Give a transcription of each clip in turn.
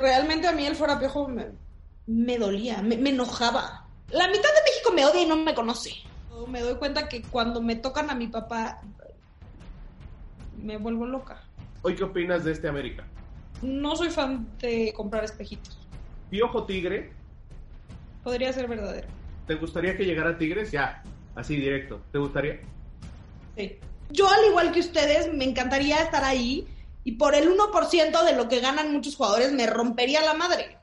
Realmente a mí el fuera piojo me, me dolía, me, me enojaba. La mitad de México me odia y no me conoce. Me doy cuenta que cuando me tocan a mi papá, me vuelvo loca. ¿Hoy qué opinas de este América? No soy fan de comprar espejitos. Piojo Tigre, Podría ser verdadero. ¿te gustaría que llegara Tigres? Ya, así directo. ¿Te gustaría? Sí. Yo, al igual que ustedes, me encantaría estar ahí y por el 1% de lo que ganan muchos jugadores me rompería la madre.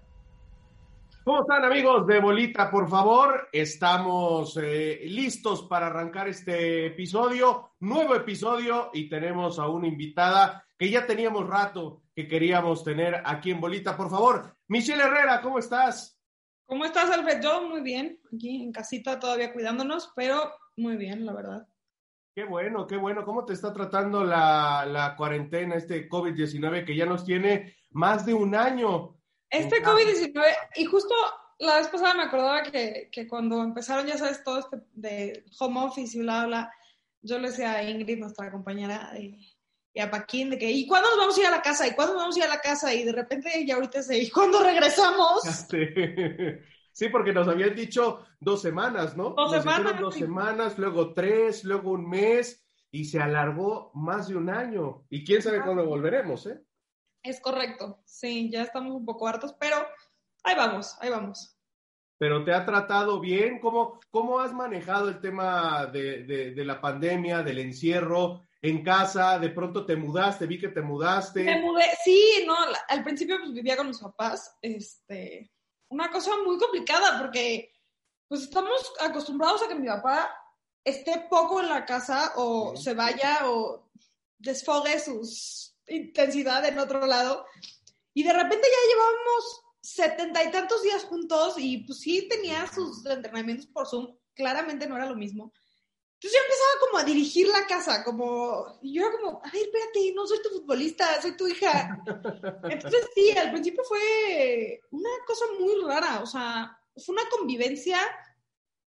¿Cómo están amigos de Bolita? Por favor, estamos eh, listos para arrancar este episodio, nuevo episodio, y tenemos a una invitada que ya teníamos rato que queríamos tener aquí en Bolita. Por favor, Michelle Herrera, ¿cómo estás? ¿Cómo estás, Alfred? Yo muy bien, aquí en casita todavía cuidándonos, pero muy bien, la verdad. Qué bueno, qué bueno. ¿Cómo te está tratando la, la cuarentena, este COVID-19 que ya nos tiene más de un año? Este en casa? COVID-19, y justo la vez pasada me acordaba que, que cuando empezaron, ya sabes, todo este de home office y bla, bla, yo le decía a Ingrid, nuestra compañera, y, y a Paquín, de que, ¿y cuándo nos vamos a ir a la casa? ¿Y cuándo nos vamos a ir a la casa? Y de repente ya ahorita se, ¿y cuándo regresamos? Sí, porque nos habían dicho dos semanas, ¿no? Dos Nos semanas, dos semanas, luego tres, luego un mes, y se alargó más de un año. Y quién sabe cuándo volveremos, ¿eh? Es correcto, sí, ya estamos un poco hartos, pero ahí vamos, ahí vamos. Pero te ha tratado bien. ¿Cómo, cómo has manejado el tema de, de- de la pandemia, del encierro en casa? De pronto te mudaste, vi que te mudaste. Me mudé, sí, no, al principio pues vivía con mis papás, este, una cosa muy complicada porque pues estamos acostumbrados a que mi papá esté poco en la casa o Sí. se vaya o desfogue su intensidad en otro lado y de repente ya llevábamos setenta y tantos días juntos y pues sí tenía sus entrenamientos por Zoom, claramente no era lo mismo. Entonces yo empezaba como a dirigir la casa, como, y yo era como, ay, espérate, no soy tu futbolista, soy tu hija. Entonces sí, al principio fue una cosa muy rara, o sea, fue una convivencia.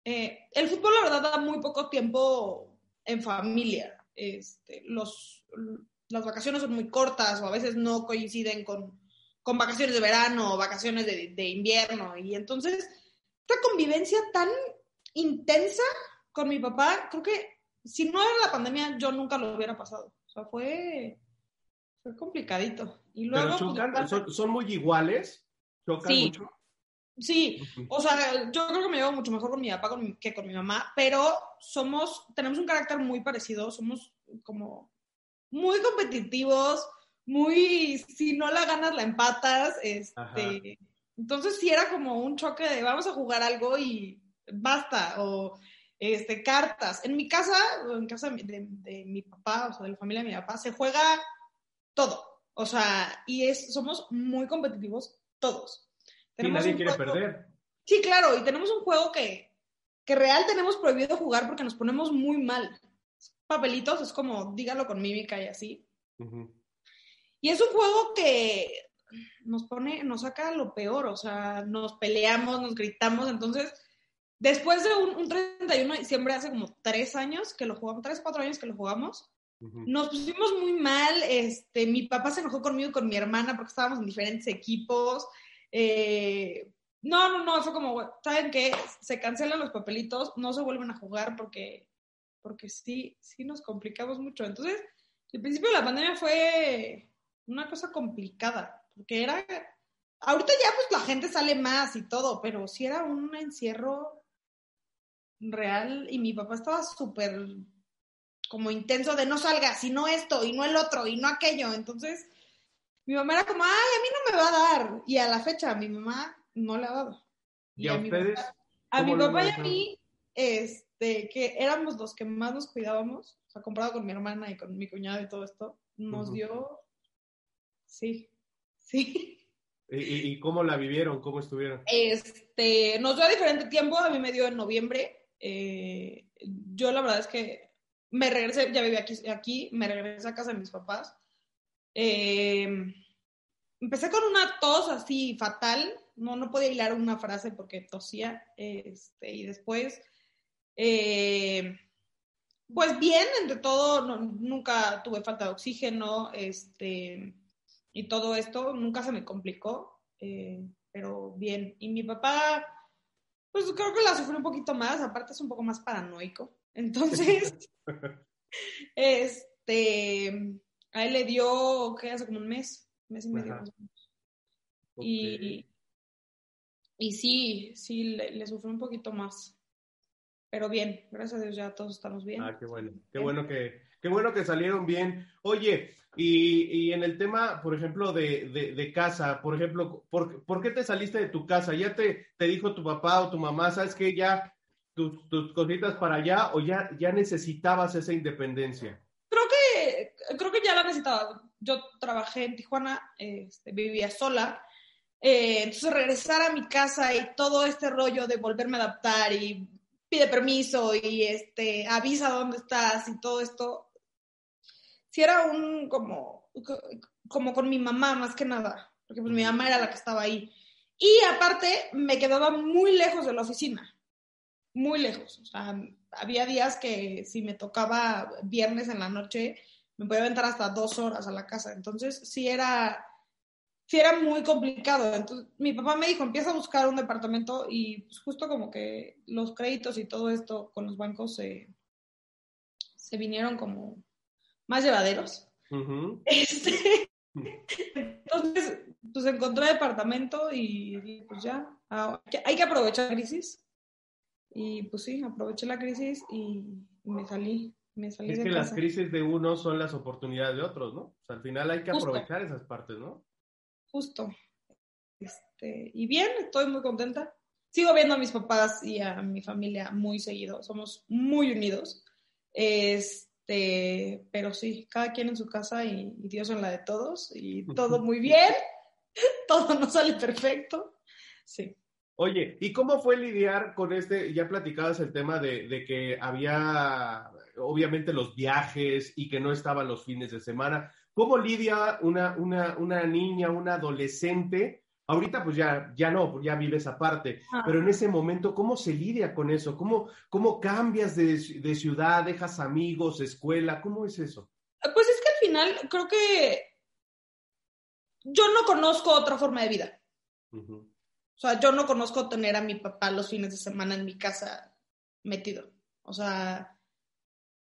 eh, el fútbol, la verdad, da muy poco tiempo en familia. Este, los, las vacaciones son muy cortas o a veces no coinciden con, con vacaciones de verano o vacaciones de, de invierno. Y entonces, esta convivencia tan intensa con mi papá, creo que si no era la pandemia, yo nunca lo hubiera pasado. O sea, fue, fue complicadito. Y luego, Pero pues, chocan, son, son muy iguales. Chocan Sí. mucho. sí, o sea, yo creo que me llevo mucho mejor con mi papá que con mi mamá, pero somos, tenemos un carácter muy parecido, somos como muy competitivos, muy, si no la ganas, la empatas, Ajá. este, entonces sí era como un choque de vamos a jugar algo y basta, o este, cartas. En mi casa, o en casa de, mi- de- de mi papá, o sea, de la familia de mi papá, se juega todo, o sea, y es, somos muy competitivos todos. Y nadie quiere juego- perder. Sí, claro, y tenemos un juego que, que real tenemos prohibido jugar porque nos ponemos muy mal. Papelitos, es como, dígalo con mímica y así. Y es un juego que nos pone, nos saca lo peor, o sea, nos peleamos, nos gritamos, entonces, después de un, un 31 de diciembre, hace como tres años que lo jugamos, tres, cuatro años que lo jugamos, Ujú. nos pusimos muy mal, este, mi papá se enojó conmigo y con mi hermana porque estábamos en diferentes equipos. eh, no, no, no, fue como, ¿saben qué? Se cancelan los papelitos, no se vuelven a jugar porque, porque sí, sí nos complicamos mucho. Entonces, el principio de la pandemia fue una cosa complicada, porque era, ahorita ya pues la gente sale más y todo, pero sí era un encierro real y mi papá estaba súper como intenso de no salgas y no esto y no el otro y no aquello. Entonces, mi mamá era como, ay, a mí no me va a dar. Y a la fecha, mi mamá no le ha dado. ¿Y a mi ustedes? papá- a mi papá y a mí, este, que éramos los que más nos cuidábamos, o sea, comparado con mi hermana y con mi cuñado y todo esto, nos dio, sí, sí. ¿Y, y cómo la vivieron? ¿Cómo estuvieron? Este, nos dio a diferente tiempo, a mí me dio en noviembre. Eh, yo la verdad es que me regresé, ya vivía aquí, aquí me regresé a casa de mis papás. Eh, empecé con una tos así fatal, no, no podía hilar una frase porque tosía, este, y después, eh, pues bien, entre todo, nunca tuve falta de oxígeno, este, y todo esto, nunca se me complicó, pero bien. Y mi papá, pues creo que la sufrió un poquito más, aparte es un poco más paranoico, entonces, este, a él le dio, ¿qué? Hace como un mes, mes y medio más o menos. Y, y sí, sí, le, le, sufrió un poquito más. Pero bien, gracias a Dios ya todos estamos bien. Ah, qué bueno. Qué bueno que, qué bueno que salieron bien. Oye, y, en el tema, por ejemplo, de, casa, por ejemplo, ¿por, ¿por, qué te saliste de tu casa? ¿Ya te, te dijo tu papá o tu mamá, sabes que ya tus, tus cositas para allá o ya, ya necesitabas esa independencia? Creo que, creo que ya la necesitaba. Yo trabajé en Tijuana, este, vivía sola eh, entonces regresar a mi casa y todo este rollo de volverme a adaptar y pide permiso y este avisa dónde estás y todo esto, si era un como, como con mi mamá más que nada, porque pues mi mamá era la que estaba ahí. Y aparte me quedaba muy lejos de la oficina, muy lejos. O sea, había días que si me tocaba viernes en la noche, me podía aventar hasta dos horas a la casa. Entonces sí era sí era muy complicado. Entonces, mi papá me dijo, empieza a buscar un departamento y pues, justo como que los créditos y todo esto con los bancos se, se vinieron como más llevaderos. Uh -huh. este, entonces, pues encontré departamento y pues ya, hay que aprovechar la crisis. Y pues sí, aproveché la crisis y me salí. Me salí es de que casa. las crisis de uno son las oportunidades de otros, ¿no? O sea, al final hay que Justo. aprovechar esas partes, ¿no? justo. Este, y bien, estoy muy contenta. Sigo viendo a mis papás y a mi familia muy seguido. Somos muy unidos. Este, pero sí, cada quien en su casa y, y Dios en la de todos. Y todo muy bien. todo no sale perfecto. Sí. Oye, ¿y cómo fue lidiar con este? Ya platicabas el tema de, de, que había, obviamente, los viajes y que no estaban los fines de semana. ¿Cómo lidia una, una, una niña, una adolescente? Ahorita pues ya, ya no, pues ya vives aparte, ah. pero en ese momento, ¿cómo se lidia con eso? ¿Cómo, cómo cambias de, de, ciudad, dejas amigos, escuela? ¿Cómo es eso? Pues es que al final creo que yo no conozco otra forma de vida. Uh -huh. O sea, yo no conozco tener a mi papá los fines de semana en mi casa metido. O sea...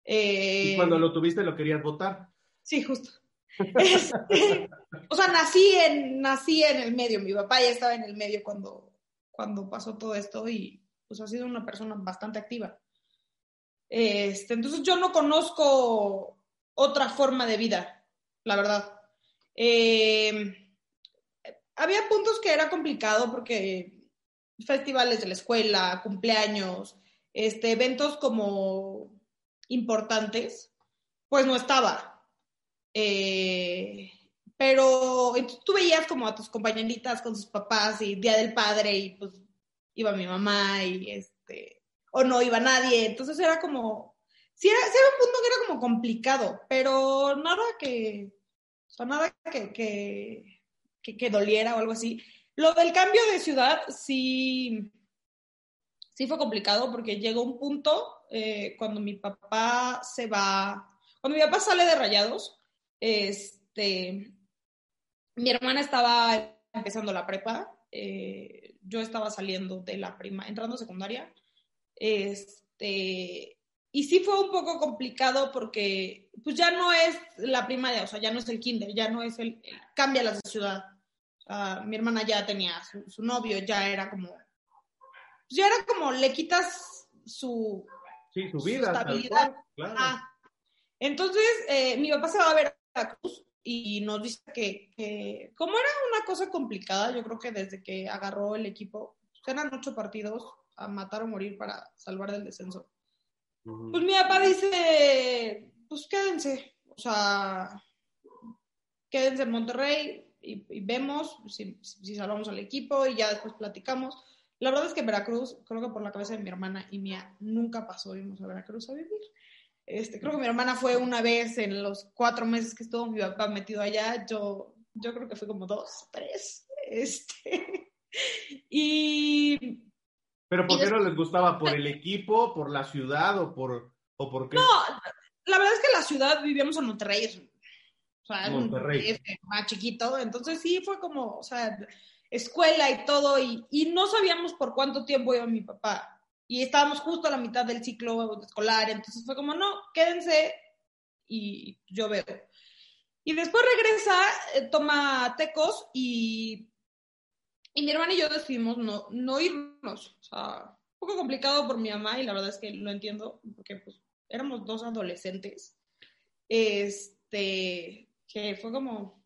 Eh... ¿Y cuando lo tuviste lo querías votar? Sí, justo. Este, o sea, nací en, nací en el medio, mi papá ya estaba en el medio cuando, cuando pasó todo esto y pues ha sido una persona bastante activa. Este, entonces yo no conozco otra forma de vida, la verdad. Eh, había puntos que era complicado porque festivales de la escuela, cumpleaños, este, eventos como importantes, pues no estaba. Eh, pero tú veías como a tus compañeritas con sus papás y Día del Padre y pues iba mi mamá y este, o no iba nadie, entonces era como, sí era, sí era un punto que era como complicado, pero nada que, o nada que, que, que, que doliera o algo así. Lo del cambio de ciudad sí, sí fue complicado porque llegó un punto eh, cuando mi papá se va, cuando mi papá sale de Rayados, este, mi hermana estaba empezando la prepa, eh, yo estaba saliendo de la prima, entrando a secundaria, este, y sí fue un poco complicado porque pues ya no es la primaria, o sea, ya no es el kinder, ya no es el, el cambia la ciudad. Uh, mi hermana ya tenía su, su, novio, ya era como, ya era como, le quitas su, sí, su vida, su estabilidad. Claro. Ah. Entonces, eh, mi papá se va a ver a Cruz y nos dice que, que, como era una cosa complicada, yo creo que desde que agarró el equipo, eran ocho partidos a matar o morir para salvar del descenso. Uh -huh. Pues mi papá dice, pues quédense, o sea, quédense en Monterrey, y, y vemos si, si salvamos al equipo y ya después platicamos. La verdad es que Veracruz, creo que por la cabeza de mi hermana y mía, nunca pasó irnos a Veracruz a vivir. Este, creo que mi hermana fue una vez en los cuatro meses que estuvo mi papá metido allá, yo, yo creo que fue como dos, tres. Este, y... ¿Pero por y qué no les gustaba? ¿Por el equipo, por la ciudad o por, o por qué? No, la verdad es que la ciudad vivíamos en Monterrey, o sea, Monterrey. Más chiquito, entonces sí fue como, o sea, escuela y todo, y, y no sabíamos por cuánto tiempo iba mi papá, y estábamos justo a la mitad del ciclo escolar, entonces fue como, no, quédense y yo veo. Y después regresa, eh, toma tecos y, y mi hermana y yo decidimos no, no irnos. O sea, un poco complicado por mi mamá y la verdad es que lo entiendo porque pues éramos dos adolescentes. Este, que fue como,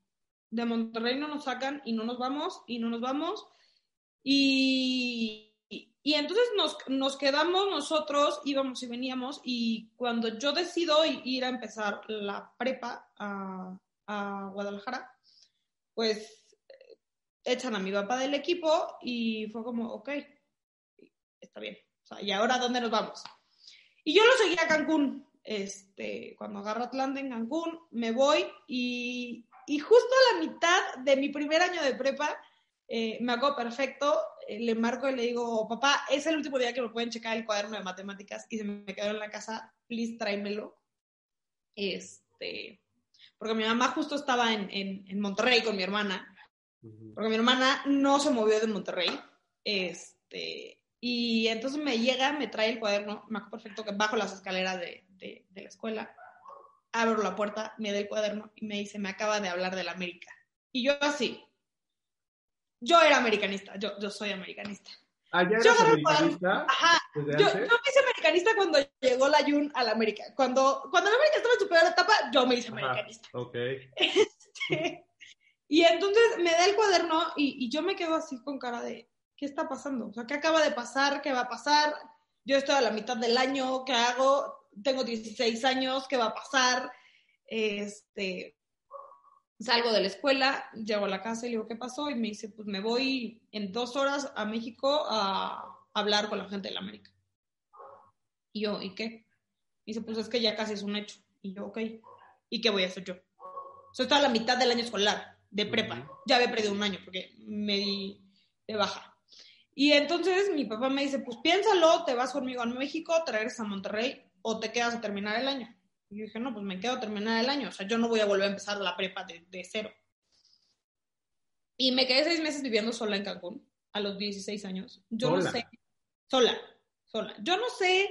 de Monterrey no nos sacan y no nos vamos y no nos vamos. Y, y entonces nos, nos quedamos nosotros, íbamos y veníamos, y cuando yo decido ir a empezar la prepa a, a Guadalajara, pues eh, echan a mi papá del equipo y fue como, ok, está bien. ¿y ahora dónde nos vamos? Y yo lo seguí a Cancún. Este, cuando agarro Atlanta en Cancún, me voy y, y justo a la mitad de mi primer año de prepa, eh, me hago perfecto, le marco y le digo, papá, es el último día que me pueden checar el cuaderno de matemáticas y se me quedó en la casa, please tráemelo. Este, porque mi mamá justo estaba en, en, en Monterrey con mi hermana, porque mi hermana no se movió de Monterrey. Este, y entonces me llega, me trae el cuaderno, me acuerdo perfecto que bajo las escaleras de, de, de la escuela, abro la puerta, me da el cuaderno y me dice, me acaba de hablar del América. Y yo así, yo era americanista, yo, yo soy americanista. ¿Ah, ya Yo americanista Ajá, yo, yo me hice americanista cuando llegó la Jun a la América. Cuando, cuando la América estaba en su peor etapa, yo me hice Ajá. americanista. Ok. y entonces me da el cuaderno y, y yo me quedo así con cara de, ¿qué está pasando? O sea, ¿qué acaba de pasar? ¿Qué va a pasar? Yo estoy a la mitad del año, ¿qué hago? Tengo 16 años, ¿qué va a pasar? Este, salgo de la escuela, llego a la casa y le digo, ¿qué pasó? Y me dice, pues me voy en dos horas a México a hablar con la gente de la América. Y yo, ¿y qué? Y dice, pues es que ya casi es un hecho. Y yo, ok, ¿y qué voy a hacer yo? O sea, estaba a la mitad del año escolar, de prepa. Ya había perdido un año porque me di de baja. Y entonces mi papá me dice, pues piénsalo, te vas conmigo a México, te regresas a Monterrey o te quedas a terminar el año. Y yo dije, no, pues me quedo a terminar el año. O sea, yo no voy a volver a empezar la prepa de, de cero. Y me quedé seis meses viviendo sola en Cancún, a los 16 años. Yo no sé, sola, sola. Yo no sé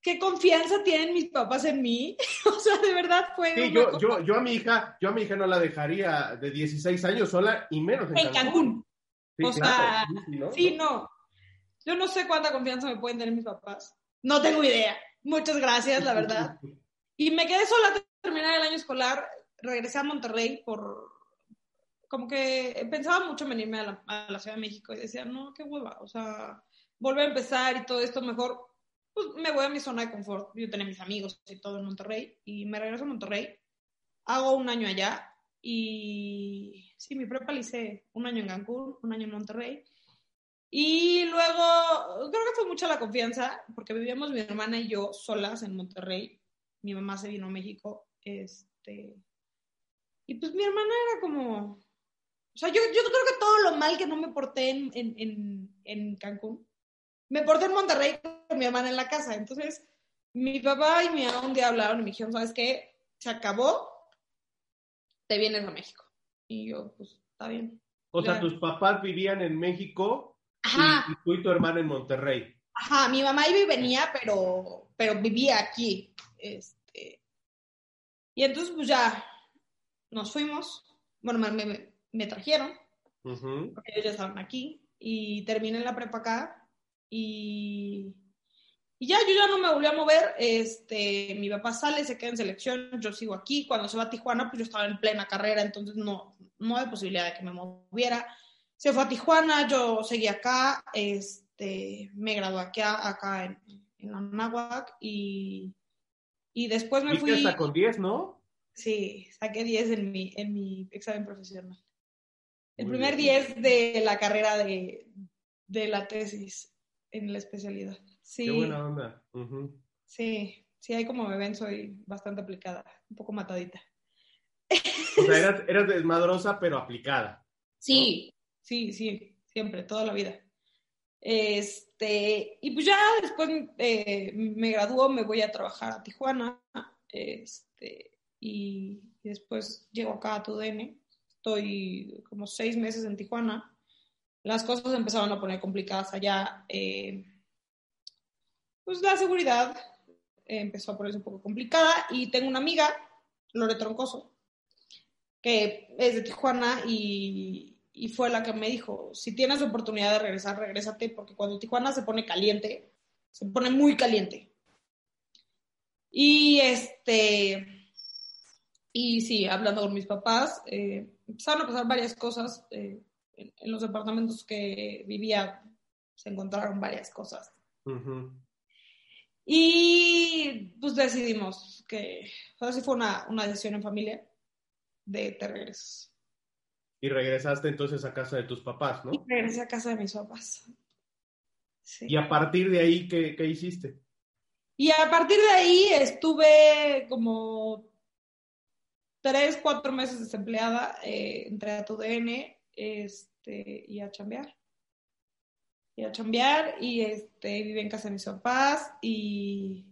qué confianza tienen mis papás en mí. o sea, de verdad fue Sí, yo, yo, yo a mi hija, yo a mi hija no la dejaría de 16 años sola y menos en, en Cancún. Sí, o claro. sea, Sí, sí, ¿no? Sí, no. Yo no sé cuánta confianza me pueden tener mis papás. No tengo idea. Muchas gracias, la verdad. Y me quedé sola a terminar el año escolar. Regresé a Monterrey por... Como que pensaba mucho en venirme a la, a la Ciudad de México y decía, no, qué hueva. O sea, volver a empezar y todo esto mejor. Pues me voy a mi zona de confort. Yo tenía mis amigos y todo en Monterrey. Y me regreso a Monterrey. Hago un año allá. Y sí, mi prepa la hice un año en Cancún, un año en Monterrey. Y luego, creo que fue mucha la confianza, porque vivíamos mi hermana y yo solas en Monterrey. Mi mamá se vino a México. Este, y pues mi hermana era como. O sea, yo, yo creo que todo lo mal que no me porté en, en, en, en Cancún, me porté en Monterrey con mi hermana en la casa. Entonces, mi papá y mi mamá un día hablaron y me dijeron: ¿Sabes qué? Se acabó, te vienes a México. Y yo, pues, está bien. O sea, tus papás vivían en México y, Ajá. y tú y tu hermana en Monterrey. Ajá, mi mamá iba y venía, pero, pero vivía aquí. Este, y entonces, pues ya nos fuimos. Bueno, me, me- me trajeron, porque ellos ya estaban aquí. Y terminé la prepa acá. Y, y ya, yo ya no me volví a mover. Este, mi papá sale, se queda en selección, yo sigo aquí. Cuando se va a Tijuana, pues yo estaba en plena carrera, entonces no, no hay posibilidad de que me moviera. Se fue a Tijuana, yo seguí acá, este, me gradué acá, acá en, en la y, y después me fui. hasta con 10, ¿no? Sí, saqué 10 en mi, en mi examen profesional. El Muy primer bien. 10 de la carrera de, de la tesis en la especialidad. Sí, Qué buena onda. Sí, sí, ahí como me ven soy bastante aplicada, un poco matadita. O sea, eras, eras desmadrosa, pero aplicada. Sí, sí, sí, siempre, toda la vida. Este, y pues ya después eh, me graduó, me voy a trabajar a Tijuana, este, y, después llego acá a TUDN, estoy como seis meses en Tijuana, las cosas empezaron a poner complicadas allá, eh, pues la seguridad empezó a ponerse un poco complicada y tengo una amiga, Lore Troncoso, que es de Tijuana y, y fue la que me dijo, si tienes oportunidad de regresar, regrésate, porque cuando Tijuana se pone caliente, se pone muy caliente. Y este, y sí, hablando con mis papás, eh, empezaron a pasar varias cosas. eh, en, en los departamentos que vivía se encontraron varias cosas. Y pues decidimos que, o sea, sí fue una, una decisión en familia de te regresas. Y regresaste entonces a casa de tus papás, Y ¿no? regresé a casa de mis papás. Sí. Y a partir de ahí, ¿qué, qué hiciste? Y a partir de ahí estuve como tres, cuatro meses desempleada, eh, entré a tu DN este, y a chambear. Y a chambear y este, viví en casa de mis papás y,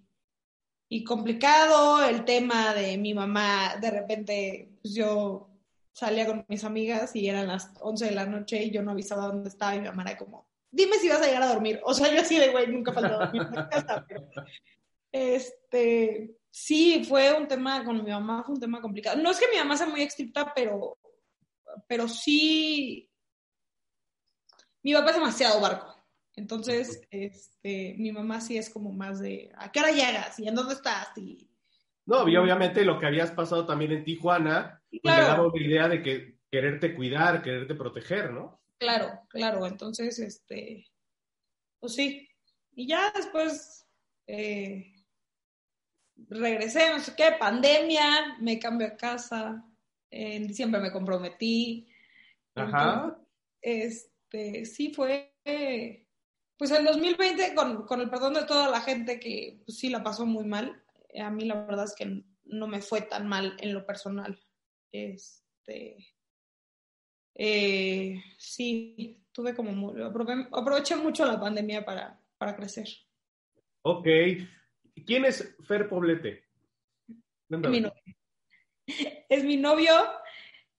y complicado el tema de mi mamá. De repente, pues yo salía con mis amigas y eran las 11 de la noche y yo no avisaba dónde estaba y mi mamá era como, dime si vas a llegar a dormir. O sea, yo así de, güey, nunca falta dormir en la casa, este, sí, fue un tema con mi mamá, fue un tema complicado. No es que mi mamá sea muy estricta, pero, pero sí, mi papá es demasiado barco. Entonces, este, mi mamá sí es como más de, ¿a qué hora llegas? ¿Y en dónde estás? Y, No, y obviamente lo que habías pasado también en Tijuana, pues Claro. daba una idea de que quererte cuidar, quererte proteger, ¿no? claro, claro. Entonces, este, pues sí. Y ya después eh, regresé, no sé qué, pandemia, me cambio a casa. En diciembre me comprometí. Ajá. Este, sí fue, pues el 2020, con, con el perdón de toda la gente que pues, sí la pasó muy mal, a mí la verdad es que no me fue tan mal en lo personal. Este, eh, sí, tuve como, aproveché mucho la pandemia para, para crecer. Ok. ¿Quién es Fer Poblete? Es mi novio. Es mi novio.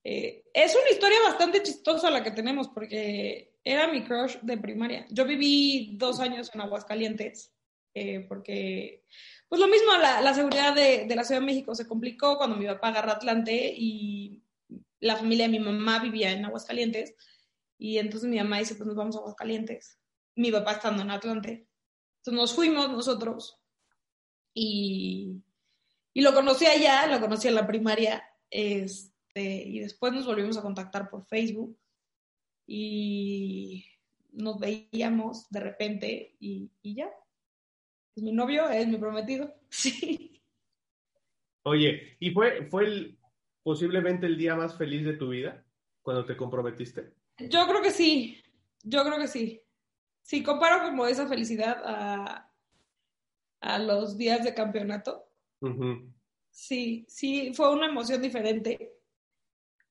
Eh, es una historia bastante chistosa la que tenemos porque era mi crush de primaria. Yo viví dos años en Aguascalientes eh, porque, pues lo mismo, la, seguridad de, de la Ciudad de México se complicó cuando mi papá agarró Atlante y la familia de mi mamá vivía en Aguascalientes y entonces mi mamá dice, pues nos vamos a Aguascalientes. Mi papá estando en Atlante. Entonces nos fuimos nosotros y, y lo conocí allá, lo conocí en la primaria, este, y después nos volvimos a contactar por Facebook y nos veíamos de repente y, y ya. Es mi novio, es mi prometido. Sí. Oye, ¿y fue, fue el, posiblemente el día más feliz de tu vida cuando te comprometiste? Yo creo que sí, yo creo que sí. Sí, comparo como esa felicidad a, a los días de campeonato. Sí, sí, fue una emoción diferente,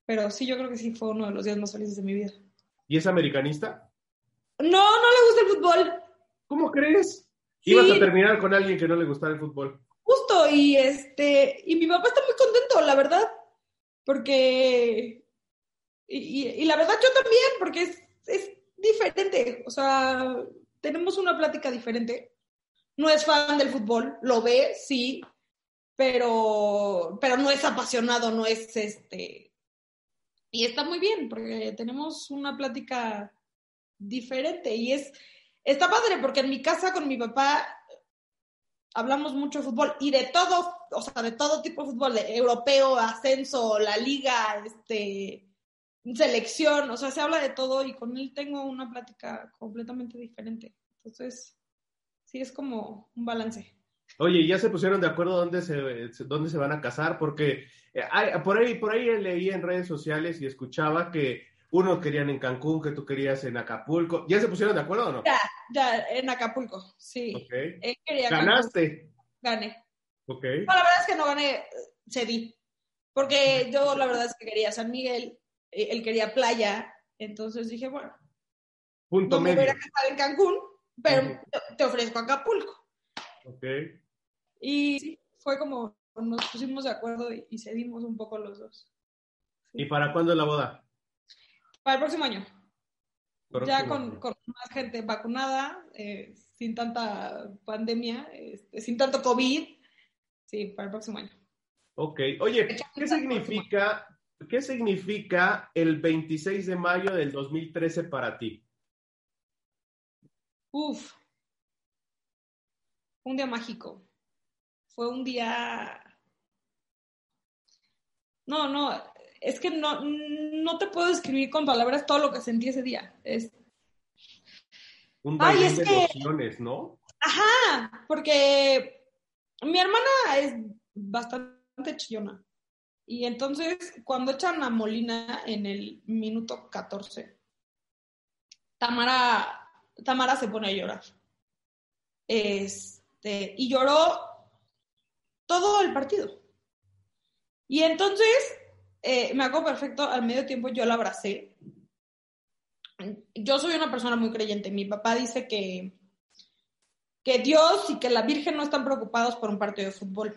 pero sí, yo creo que sí fue uno de los días más felices de mi vida. ¿Y es americanista? No, no le gusta el fútbol, ¿Cómo crees? Sí. Ibas a terminar con alguien que no le gustara el fútbol. justo, y este, y mi papá está muy contento, la verdad, porque, y, y- y la verdad yo también, porque es, es diferente, o sea, tenemos una plática diferente. No es fan del fútbol, lo ve, sí, pero, pero no es apasionado, no es este. Y está muy bien, porque tenemos una plática diferente y es, está padre, porque en mi casa con mi papá hablamos mucho de fútbol y de todo, o sea, de todo tipo de fútbol, de europeo, ascenso, la liga, este, selección, o sea, se habla de todo y con él tengo una plática completamente diferente. Entonces, sí es como un balance. Oye, ¿ya se pusieron de acuerdo dónde se, dónde se van a casar? Porque eh, por ahí, por ahí leí en redes sociales y escuchaba que Unos querían en Cancún, que tú querías en Acapulco. ¿Ya se pusieron de acuerdo o no? Ya, ya, en Acapulco, sí. Ok. Él quería Cancún, Ganaste. gané. Ok. No, la verdad es que no gané, cedí. Porque yo la verdad es que quería San Miguel, eh, él quería playa, entonces dije, bueno, Punto no me medio. voy a casar en Cancún, pero te- ofrezco Acapulco. Ok. Y sí, fue como nos pusimos de acuerdo y, y cedimos un poco los dos. ¿Y para cuándo es la boda? Para el próximo año, ya con más gente vacunada, eh, sin tanta pandemia, este, sin tanto COVID, sí, para el próximo año. Ok. Oye, ¿qué significa, ¿qué significa el 26 de mayo del 2013 para ti? Uf, un día mágico. Fue un día... No, no, es que no, no te puedo describir con palabras todo lo que sentí ese día. Es, Un Ay, es de que- emociones, ¿no? Ajá, porque mi hermana es bastante chillona. Y entonces, cuando echan a Molina en el minuto 14, Tamara, Tamara se pone a llorar. Este, y lloró todo el partido. Y entonces, eh, me acuerdo perfecto, al medio tiempo yo la abracé. Yo soy una persona muy creyente. Mi papá dice que que Dios y que la Virgen no están preocupados por un partido de fútbol.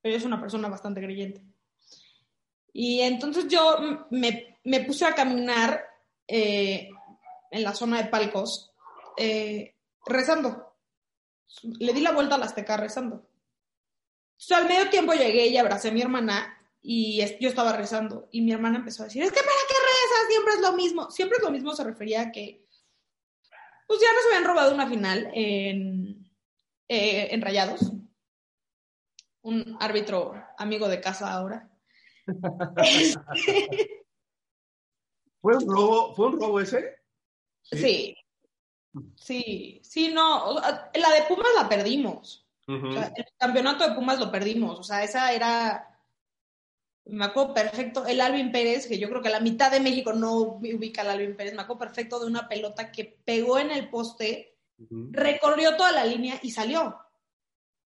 Pero es una persona bastante creyente. Y entonces yo me, me puse a caminar eh, en la zona de palcos, eh, rezando. Le di la vuelta a la Azteca rezando. Entonces, al medio tiempo llegué y abracé a mi hermana y es- yo estaba rezando. Y mi hermana empezó a decir, es que ¿para qué rezas? Siempre es lo mismo. Siempre es lo mismo se refería a que pues ya nos habían robado una final en, eh, en Rayados. Un árbitro amigo de casa ahora. ¿Fue un robo, ¿fue un robo ese? Sí. Sí, sí, no. La de Pumas la perdimos. Ujú. O sea, el campeonato de Pumas lo perdimos. O sea, esa era. Me acuerdo perfecto. El Alvin Pérez, que yo creo que la mitad de México no ubica al Alvin Pérez, me acuerdo perfecto de una pelota que pegó en el poste recorrió toda la línea y salió.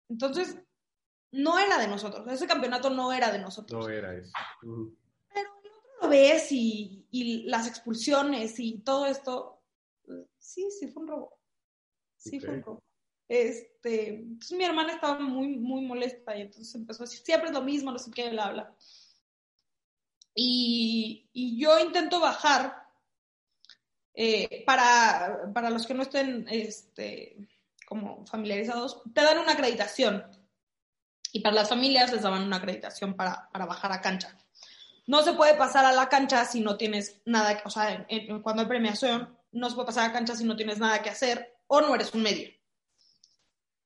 Entonces, no era de nosotros. Ese campeonato no era de nosotros. No era eso. Pero el otro lo ves y, y las expulsiones y todo esto. pues, Sí, sí, fue un robo. Sí, fue un robo. Este, entonces mi hermana estaba muy, muy molesta y entonces empezó a decir, siempre es lo mismo, no sé qué, bla, bla. Y, y yo intento bajar eh, para, para los que no estén este, como familiarizados, te dan una acreditación. Y para las familias les daban una acreditación para, para bajar a cancha. No se puede pasar a la cancha si no tienes nada, o sea, en- en- cuando hay premiación, no se puede pasar a cancha si no tienes nada que hacer o no eres un medio.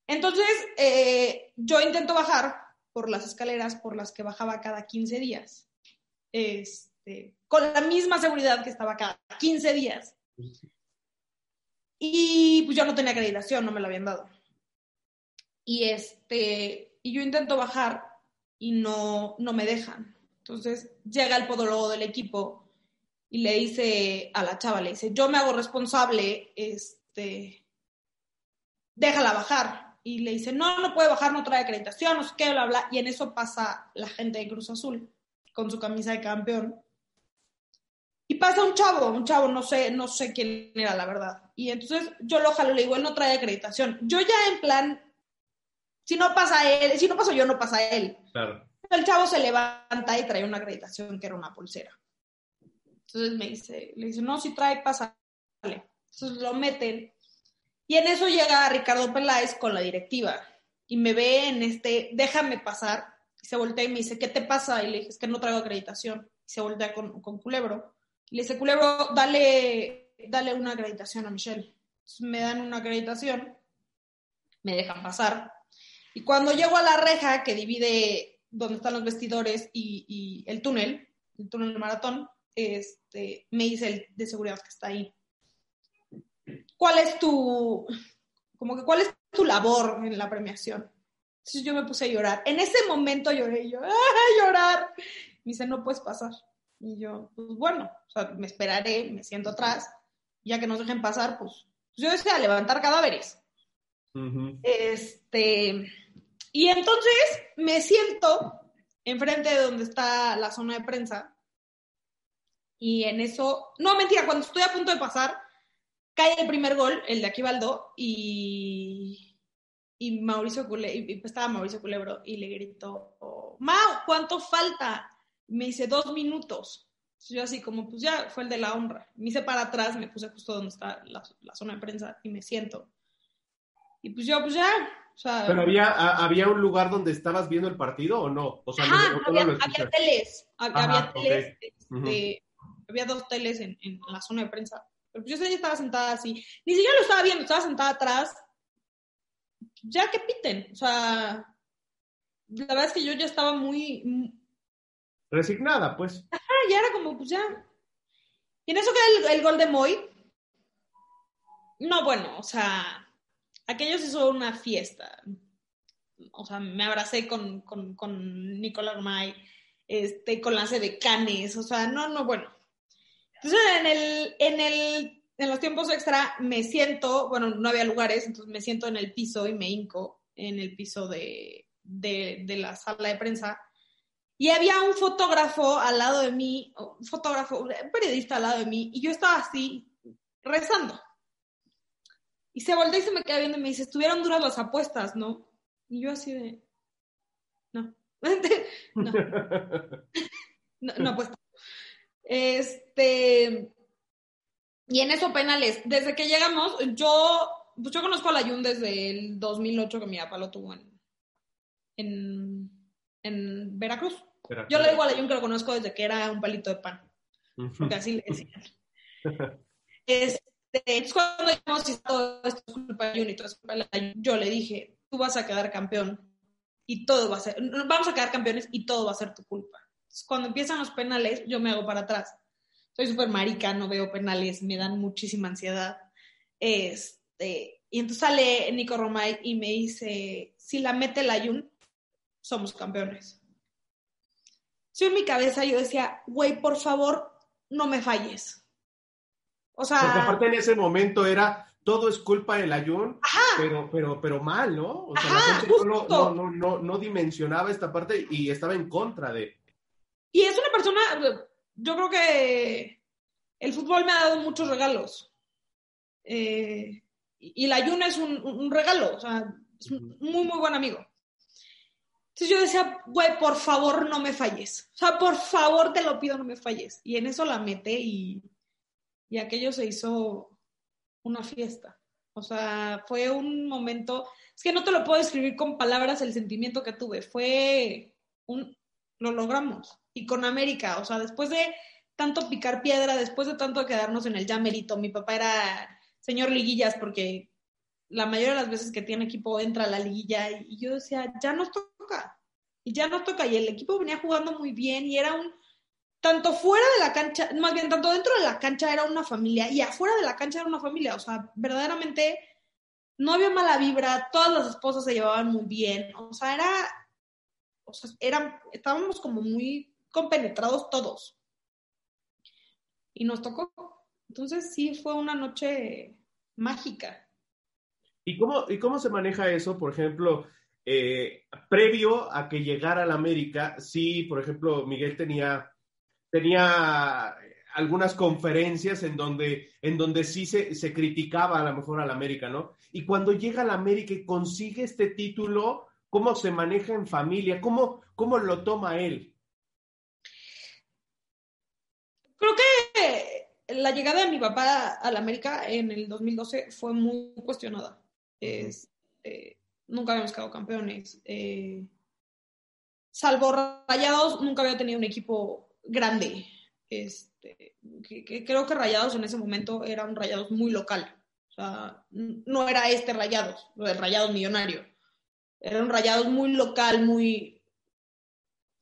Entonces, eh, yo intento bajar por las escaleras por las que bajaba cada 15 días, este, con la misma seguridad que estaba cada 15 días. Y pues yo no tenía acreditación, no me la habían dado. Y este, y yo intento bajar y no, no me dejan. Entonces llega el podólogo del equipo y le dice a la chava, le dice, yo me hago responsable, este, déjala bajar. Y le dice, no, no puede bajar, no trae acreditación, no sé qué, bla, bla. Y en eso pasa la gente de Cruz Azul con su camisa de campeón. Y pasa un chavo, un chavo, no sé, no sé quién era, la verdad. Y entonces yo lo jalo, le digo, él no trae acreditación. Yo ya en plan, si no pasa él, si no paso yo, no pasa él. Claro. El chavo se levanta y trae una acreditación que era una pulsera. Entonces me dice, le dice, no, si trae, pásale. Entonces lo meten. Y en eso llega Ricardo Peláez con la directiva y me ve en este, déjame pasar. Y se voltea y me dice, ¿qué te pasa? Y le dije, es que no traigo acreditación. Y se voltea con, con Culebro. Y le dice, Culebro, dale, dale una acreditación a Michelle. Me dan una acreditación, me dejan pasar. Y cuando llego a la reja que divide donde están los vestidores y, y el túnel, el túnel del maratón, este, me dice el de seguridad que está ahí. ¿Cuál es tu, como que cuál es tu labor en la premiación? Entonces yo me puse a llorar. En ese momento lloré y yo, ¡ah, llorar! Me dice, no puedes pasar. Y yo, pues bueno, o sea, me esperaré, me siento atrás, ya que nos dejen pasar, pues, pues yo deseo levantar cadáveres. Este, y entonces me siento enfrente de donde está la zona de prensa. Y en eso, no, mentira, cuando estoy a punto de pasar, cae el primer gol, el de Aquivaldo, y, y Mauricio Culebro, y estaba Mauricio Culebro, y le gritó, oh, Mau, ¿cuánto falta? Me dice, dos minutos. Yo así como, pues ya fue el de la honra. Me hice para atrás, me puse justo donde está la, la zona de prensa y me siento. Y pues yo, pues ya, o sea, ¿Pero había, había un lugar donde estabas viendo el partido o no? O sea, Ajá, había, había, teles, había teles, este, había dos teles en, en, la zona de prensa. Pero pues yo estaba sentada así, ni siquiera lo estaba viendo, estaba sentada atrás. Ya que piten, o sea, la verdad es que yo ya estaba muy... Resignada, pues. Ajá, ya era como, pues ya. Y en eso queda el, el gol de Moy. No, bueno, o sea, aquellos hizo una fiesta. O sea, me abracé con, con, con Nicolás May, este, con la de Canes, o sea, no, no, bueno. Entonces, en el, en el, en los tiempos extra me siento, bueno, no había lugares, entonces me siento en el piso y me hinco en el piso de, de, de la sala de prensa. Y había un fotógrafo al lado de mí, un fotógrafo, un periodista al lado de mí, y yo estaba así, rezando. Y se voltea y se me queda viendo y me dice, estuvieron duras las apuestas, ¿no? Y yo así de, no, no, no, no pues. Este, y en eso penales, desde que llegamos, yo, pues yo conozco a la Jun desde el 2008 que mi papá lo tuvo en, en, en Veracruz. Yo le digo a la Jun que lo conozco desde que era un palito de pan, porque así le decían. Este, entonces, cuando dijimos todo esto es culpa de y todo es culpa de yo le dije, tú vas a quedar campeón y todo va a ser, vamos a quedar campeones y todo va a ser tu culpa. Entonces, cuando empiezan los penales, yo me hago para atrás. Soy súper marica, no veo penales, me dan muchísima ansiedad. Este, y entonces sale Nico Romay y me dice, si la mete la Jun, somos campeones. Yo en mi cabeza yo decía, güey, por favor, no me falles. O sea. Porque aparte en ese momento era todo es culpa del Ayun, pero, pero, pero mal, ¿no? O sea, la gente no, no, no, no, dimensionaba esta parte y estaba en contra de. Y es una persona, yo creo que el fútbol me ha dado muchos regalos. Eh, y el Ayun es un, un, regalo, o sea, es un muy, muy buen amigo. Entonces yo decía, güey, por favor no me falles. O sea, por favor te lo pido, no me falles. Y en eso la mete y y aquello se hizo una fiesta. O sea, fue un momento, es que no te lo puedo describir con palabras el sentimiento que tuve, fue un, lo logramos. Y con América, o sea, después de tanto picar piedra, después de tanto quedarnos en el ya mi papá era señor liguillas porque la mayoría de las veces que tiene equipo entra a la liguilla y yo decía, ya nos toca, y ya nos toca, y el equipo venía jugando muy bien y era un tanto fuera de la cancha, más bien tanto dentro de la cancha era una familia y afuera de la cancha era una familia, o sea, verdaderamente no había mala vibra, todas las esposas se llevaban muy bien, o sea, era, o sea, eran, estábamos como muy compenetrados todos. Y nos tocó. Entonces sí fue una noche mágica. ¿Y cómo, y cómo se maneja eso? Por ejemplo, eh, previo a que llegara a la América, sí, por ejemplo, Miguel tenía tenía algunas conferencias en donde, en donde sí se, se criticaba a lo mejor al América, ¿no? Y cuando llega al América y consigue este título, ¿cómo se maneja en familia? ¿Cómo, cómo lo toma él? Creo que la llegada de mi papá al América en el 2012 fue muy cuestionada. Es, eh, nunca habíamos quedado campeones. Eh, salvo Rayados, nunca había tenido un equipo grande. Este, creo que Rayados en ese momento era un Rayados muy local. No era este Rayados, el Rayados millonario. Era un Rayados muy local, muy...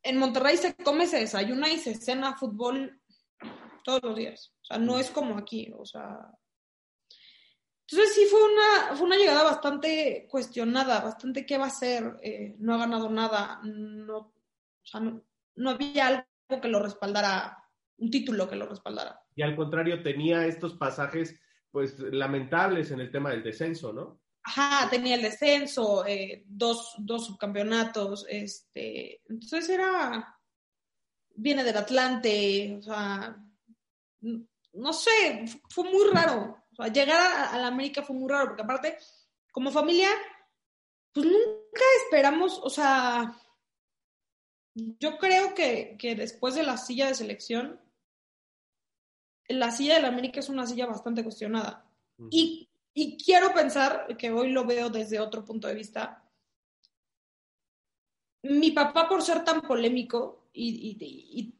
En Monterrey se come, se desayuna y se cena fútbol todos los días. O sea, no es como aquí. O sea, entonces sí fue una, fue una llegada bastante cuestionada, bastante qué va a ser, eh, no ha ganado nada, no, o sea, no, no, había algo que lo respaldara un título que lo respaldara. Y al contrario, tenía estos pasajes, pues, lamentables en el tema del descenso, ¿no? Ajá, tenía el descenso, eh, dos, dos subcampeonatos, este, entonces era, viene del Atlante, o sea, no sé, fue muy raro. O sea, llegar a, la América fue muy raro, porque aparte, como familia, pues nunca esperamos, o sea, yo creo que, que después de la silla de selección, la silla de la América es una silla bastante cuestionada. y, y quiero pensar que hoy lo veo desde otro punto de vista. Mi papá, por ser tan polémico y, y,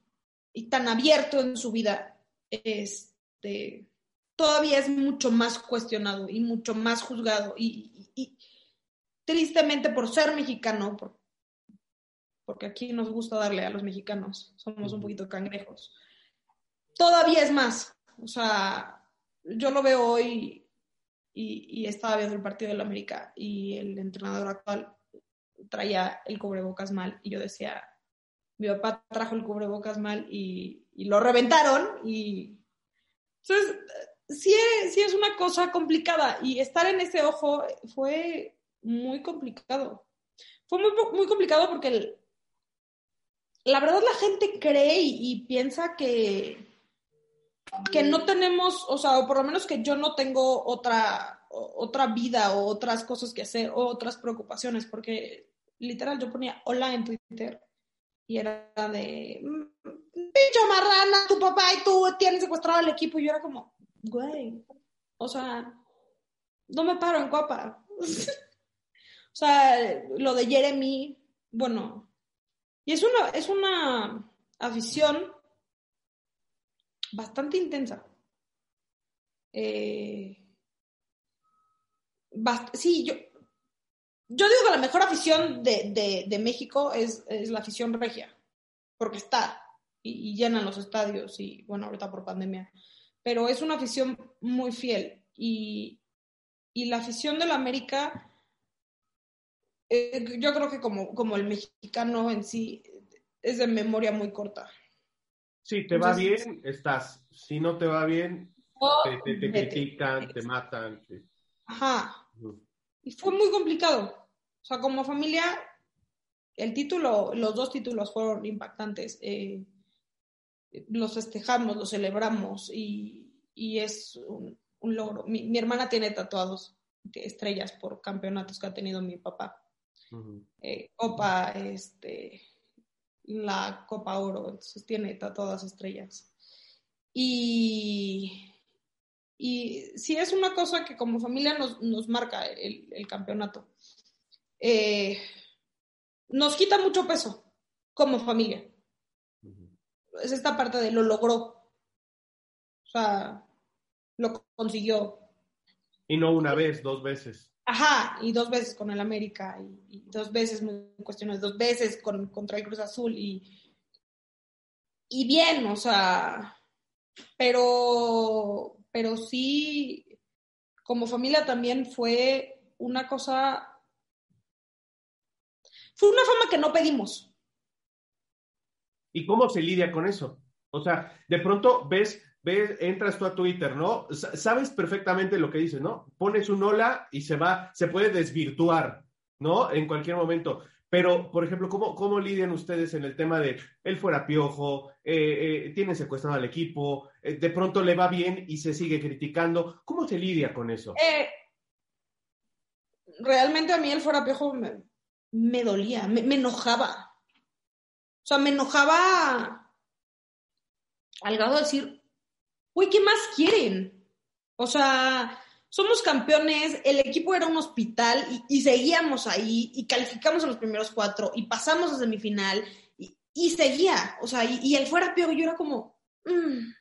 y tan abierto en su vida, este, todavía es mucho más cuestionado y mucho más juzgado. Y, y tristemente por ser mexicano, por, porque aquí nos gusta darle a los mexicanos, somos un poquito cangrejos, todavía es más. O sea, yo lo veo hoy y, y estaba viendo el partido del América y el entrenador actual traía el cubrebocas mal y yo decía, mi papá trajo el cubrebocas mal y, y lo reventaron y entonces sí es, sí es una cosa complicada y estar en ese ojo fue muy complicado. Fue muy, muy complicado porque la verdad la gente cree y, y, piensa que, que no tenemos, o sea, o por lo menos que yo no tengo otra, otra vida o otras cosas que hacer o otras preocupaciones, porque literal yo ponía hola en Twitter y era de, marrana, tu papá y tú tienen secuestrado al equipo. Y yo era como, güey, o sea, no me paro en copa. o sea, lo de Jeremy, bueno, y es una, es una afición bastante intensa. Eh, sí, yo, yo digo que la mejor afición de, de, de México es, es, la afición regia, porque está y, y, llenan los estadios y bueno, ahorita por pandemia, pero es una afición muy fiel y, y la afición de la América, eh, yo creo que como, como el mexicano en sí, es de memoria muy corta. Si te va bien, estás. Si no te va bien, oh, te, te, te critican, te matan. Ajá. Y fue muy complicado. O sea, como familia, el título, los dos títulos fueron impactantes. Eh, los festejamos, los celebramos y, y es un, un logro. Mi, mi, hermana tiene tatuados estrellas por campeonatos que ha tenido mi papá. Uh -huh. eh, Copa, este, la Copa Oro, entonces tiene tatuadas estrellas. Y, y sí es una cosa que como familia nos, nos marca el, el campeonato eh, nos quita mucho peso como familia. Es esta parte de lo logró. O sea, lo consiguió. Y no una vez, dos veces. Ajá, y dos veces con el América, y, y dos veces muy cuestiones, dos veces con, contra el Cruz Azul, y, y bien, o sea, pero, pero sí, como familia también fue una cosa fue una fama que no pedimos. ¿Y cómo se lidia con eso? O sea, de pronto ves, ves, entras tú a Twitter, ¿no? Sabes perfectamente lo que dices, ¿no? Pones un hola y se va, se puede desvirtuar, ¿no? En cualquier momento. Pero, por ejemplo, ¿cómo, cómo lidian ustedes en el tema de él fuera piojo, eh, eh, tiene secuestrado al equipo, eh, de pronto le va bien y se sigue criticando? ¿Cómo se lidia con eso? Realmente a mí él fuera piojo me, dolía, me, enojaba. O sea, me enojaba al grado de decir, uy, ¿qué más quieren? O sea, somos campeones, el equipo era un hospital y, seguíamos ahí y calificamos a los primeros cuatro y pasamos a semifinal y, seguía. O sea, y, y él fuera peor, yo era como, mmm,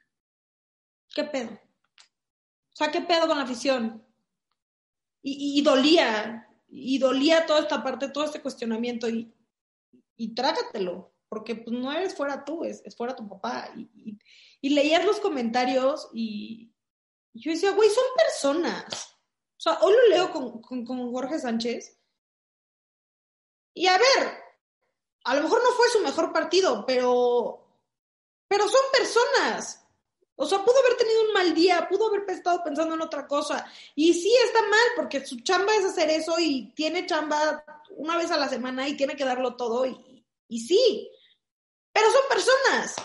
¿qué pedo? O sea, ¿qué pedo con la afición? Y, y dolía, y dolía toda esta parte, todo este cuestionamiento y, y trágatelo, porque pues no eres fuera tú, es, es fuera tu papá. Y, y, y, leías los comentarios y yo decía, güey, son personas. O sea, hoy lo leo con, con, con, Jorge Sánchez. Y a ver, a lo mejor no fue su mejor partido, pero, pero son personas. O sea, pudo haber tenido un mal día, pudo haber estado pensando en otra cosa. Y sí está mal, porque su chamba es hacer eso y tiene chamba una vez a la semana y tiene que darlo todo. Y, y sí, pero son personas.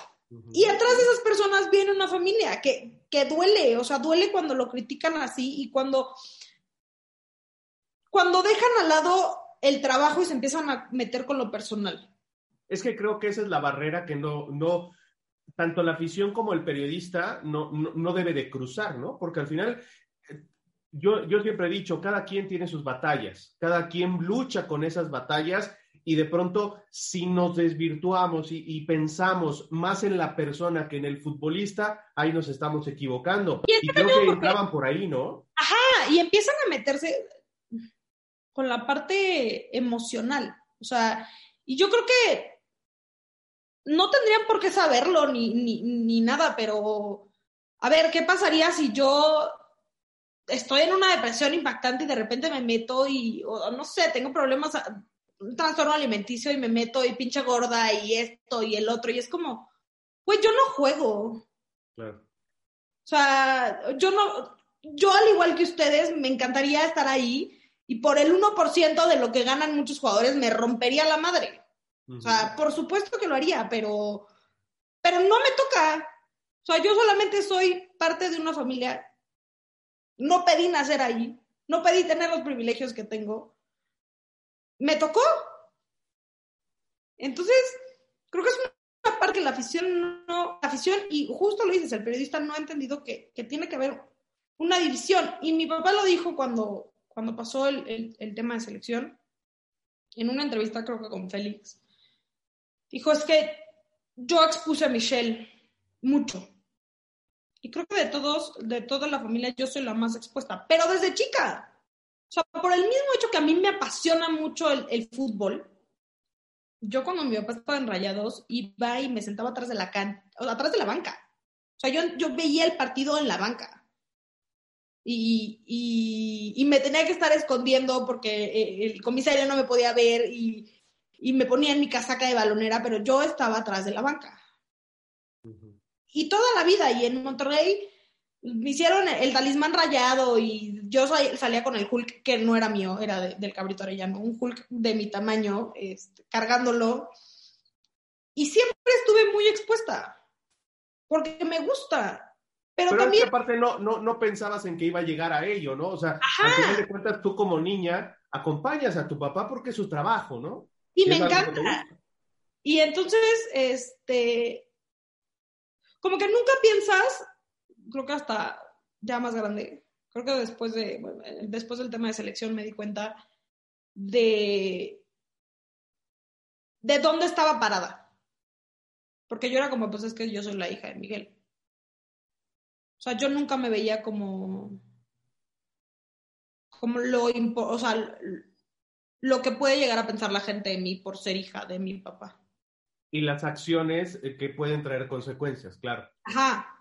Y atrás de esas personas viene una familia que, que duele, o sea, duele cuando lo critican así y cuando, cuando dejan al lado el trabajo y se empiezan a meter con lo personal. Es que creo que esa es la barrera que no, no, tanto la afición como el periodista no, no, debe de cruzar, ¿no? Porque al final, eh, yo, yo siempre he dicho, cada quien tiene sus batallas, cada quien lucha con esas batallas y de pronto si nos desvirtuamos y, pensamos más en la persona que en el futbolista, ahí nos estamos equivocando. Y, creo que entraban por ahí, ¿no? Ajá, y empiezan a meterse con la parte emocional. O sea, y yo creo que no tendrían por qué saberlo ni, ni, nada, pero a ver, ¿qué pasaría si yo estoy en una depresión impactante y de repente me meto y, no sé, tengo problemas, un trastorno alimenticio y me meto y pinche gorda y esto y el otro, y es como, pues yo no juego. Claro. O sea, yo no, yo al igual que ustedes, me encantaría estar ahí y por el 1% de lo que ganan muchos jugadores me rompería la madre. O sea, por supuesto que lo haría, pero, pero no me toca. O sea, yo solamente soy parte de una familia. No pedí nacer ahí, no pedí tener los privilegios que tengo. Me tocó. Entonces, creo que es una parte que la afición y justo lo dices, el periodista no ha entendido que, tiene que haber una división. Y mi papá lo dijo cuando, cuando pasó el, el tema de selección, en una entrevista creo que con Félix Dijo, es que yo expuse a Michelle mucho. Y creo que de todos, de toda la familia, yo soy la más expuesta, pero desde chica. O sea, por el mismo hecho que a mí me apasiona mucho el, fútbol, yo cuando mi papá estaba en Rayados, iba y me sentaba atrás de la can o atrás de la banca. O sea, yo, yo veía el partido en la banca. Y, y, y, me tenía que estar escondiendo porque eh, el comisario no me podía ver y y me ponía en mi casaca de balonera, pero yo estaba atrás de la banca. Y toda la vida, y en Monterrey me hicieron el talismán rayado y yo salía con el Hulk que no era mío, era del cabrito arellano, un Hulk de mi tamaño, este, cargándolo. Y siempre estuve muy expuesta, porque me gusta. Pero, también... aparte no, no, no pensabas en que iba a llegar a ello, ¿no? O sea, al final de cuentas tú como niña acompañas a tu papá porque es su trabajo, ¿no? Y me encanta. Y entonces, este, como que nunca piensas, creo que hasta ya más grande, creo que después de, después del tema de selección me di cuenta de, de dónde estaba parada. Porque yo era como, pues es que yo soy la hija de Miguel. O sea, yo nunca me veía como, como lo, o sea, lo que puede llegar a pensar la gente de mí por ser hija de mi papá. Y las acciones eh, que pueden traer consecuencias, claro. Ajá.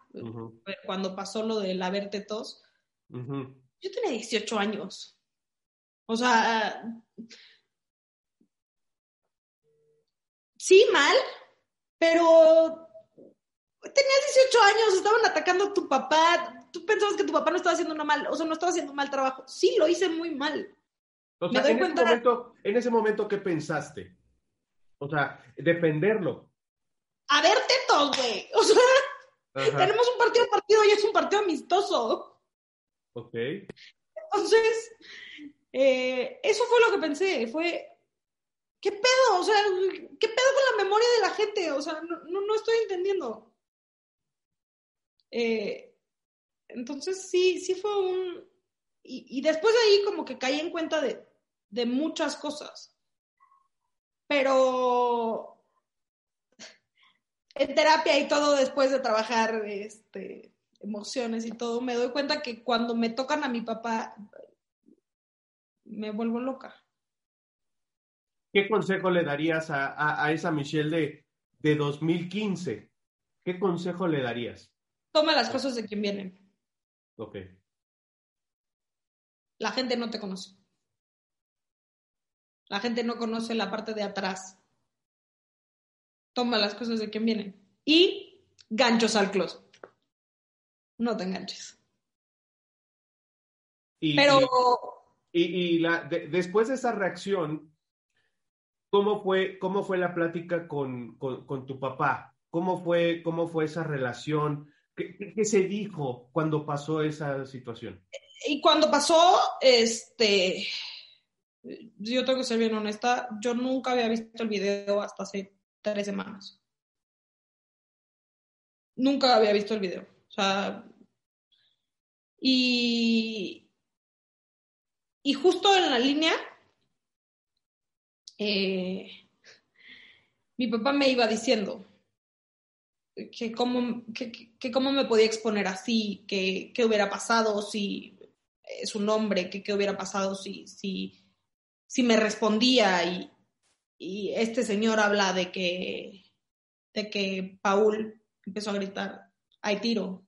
Cuando pasó lo del haber tetos, yo tenía 18 años. O sea, sí, mal, pero tenías 18 años, estaban atacando a tu papá, tú pensabas que tu papá no estaba haciendo mal, o sea, no estaba haciendo mal trabajo. Sí, lo hice muy mal en, ese momento, en ese momento, ¿qué pensaste? O sea, defenderlo. A ver, tetos, güey. O sea, tenemos un partido partido y es un partido amistoso. Ok. Entonces, eh, eso fue lo que pensé. Fue, ¿qué pedo? O sea, ¿qué pedo con la memoria de la gente? O sea, no, no, estoy entendiendo. Eh, entonces, sí, sí fue un, y, después de ahí como que caí en cuenta de, de muchas cosas. Pero en terapia y todo después de trabajar este, emociones y todo, me doy cuenta que cuando me tocan a mi papá, me vuelvo loca. ¿Qué consejo le darías a, a, esa Michelle de, de 2015? ¿Qué consejo le darías? Toma las cosas de quien vienen. Ok la gente no te conoce. La gente no conoce la parte de atrás. Toma las cosas de quien vienen. Y ganchos al closet. No te enganches. Y, Pero y, y- la, de- después de esa reacción, ¿cómo fue, cómo fue la plática con, con- con tu papá? ¿Cómo fue, cómo fue esa relación? ¿Qué, qué- qué se dijo cuando pasó esa situación? Y cuando pasó, este, yo tengo que ser bien honesta, yo nunca había visto el video hasta hace tres semanas. Nunca había visto el video. Sea, y, y justo en la línea, eh, mi papá me iba diciendo que cómo, que, cómo me podía exponer así, que qué hubiera pasado si es un hombre, que qué hubiera pasado si, si, si me respondía y, y este señor habla de que, de que Paul empezó a gritar, hay tiro.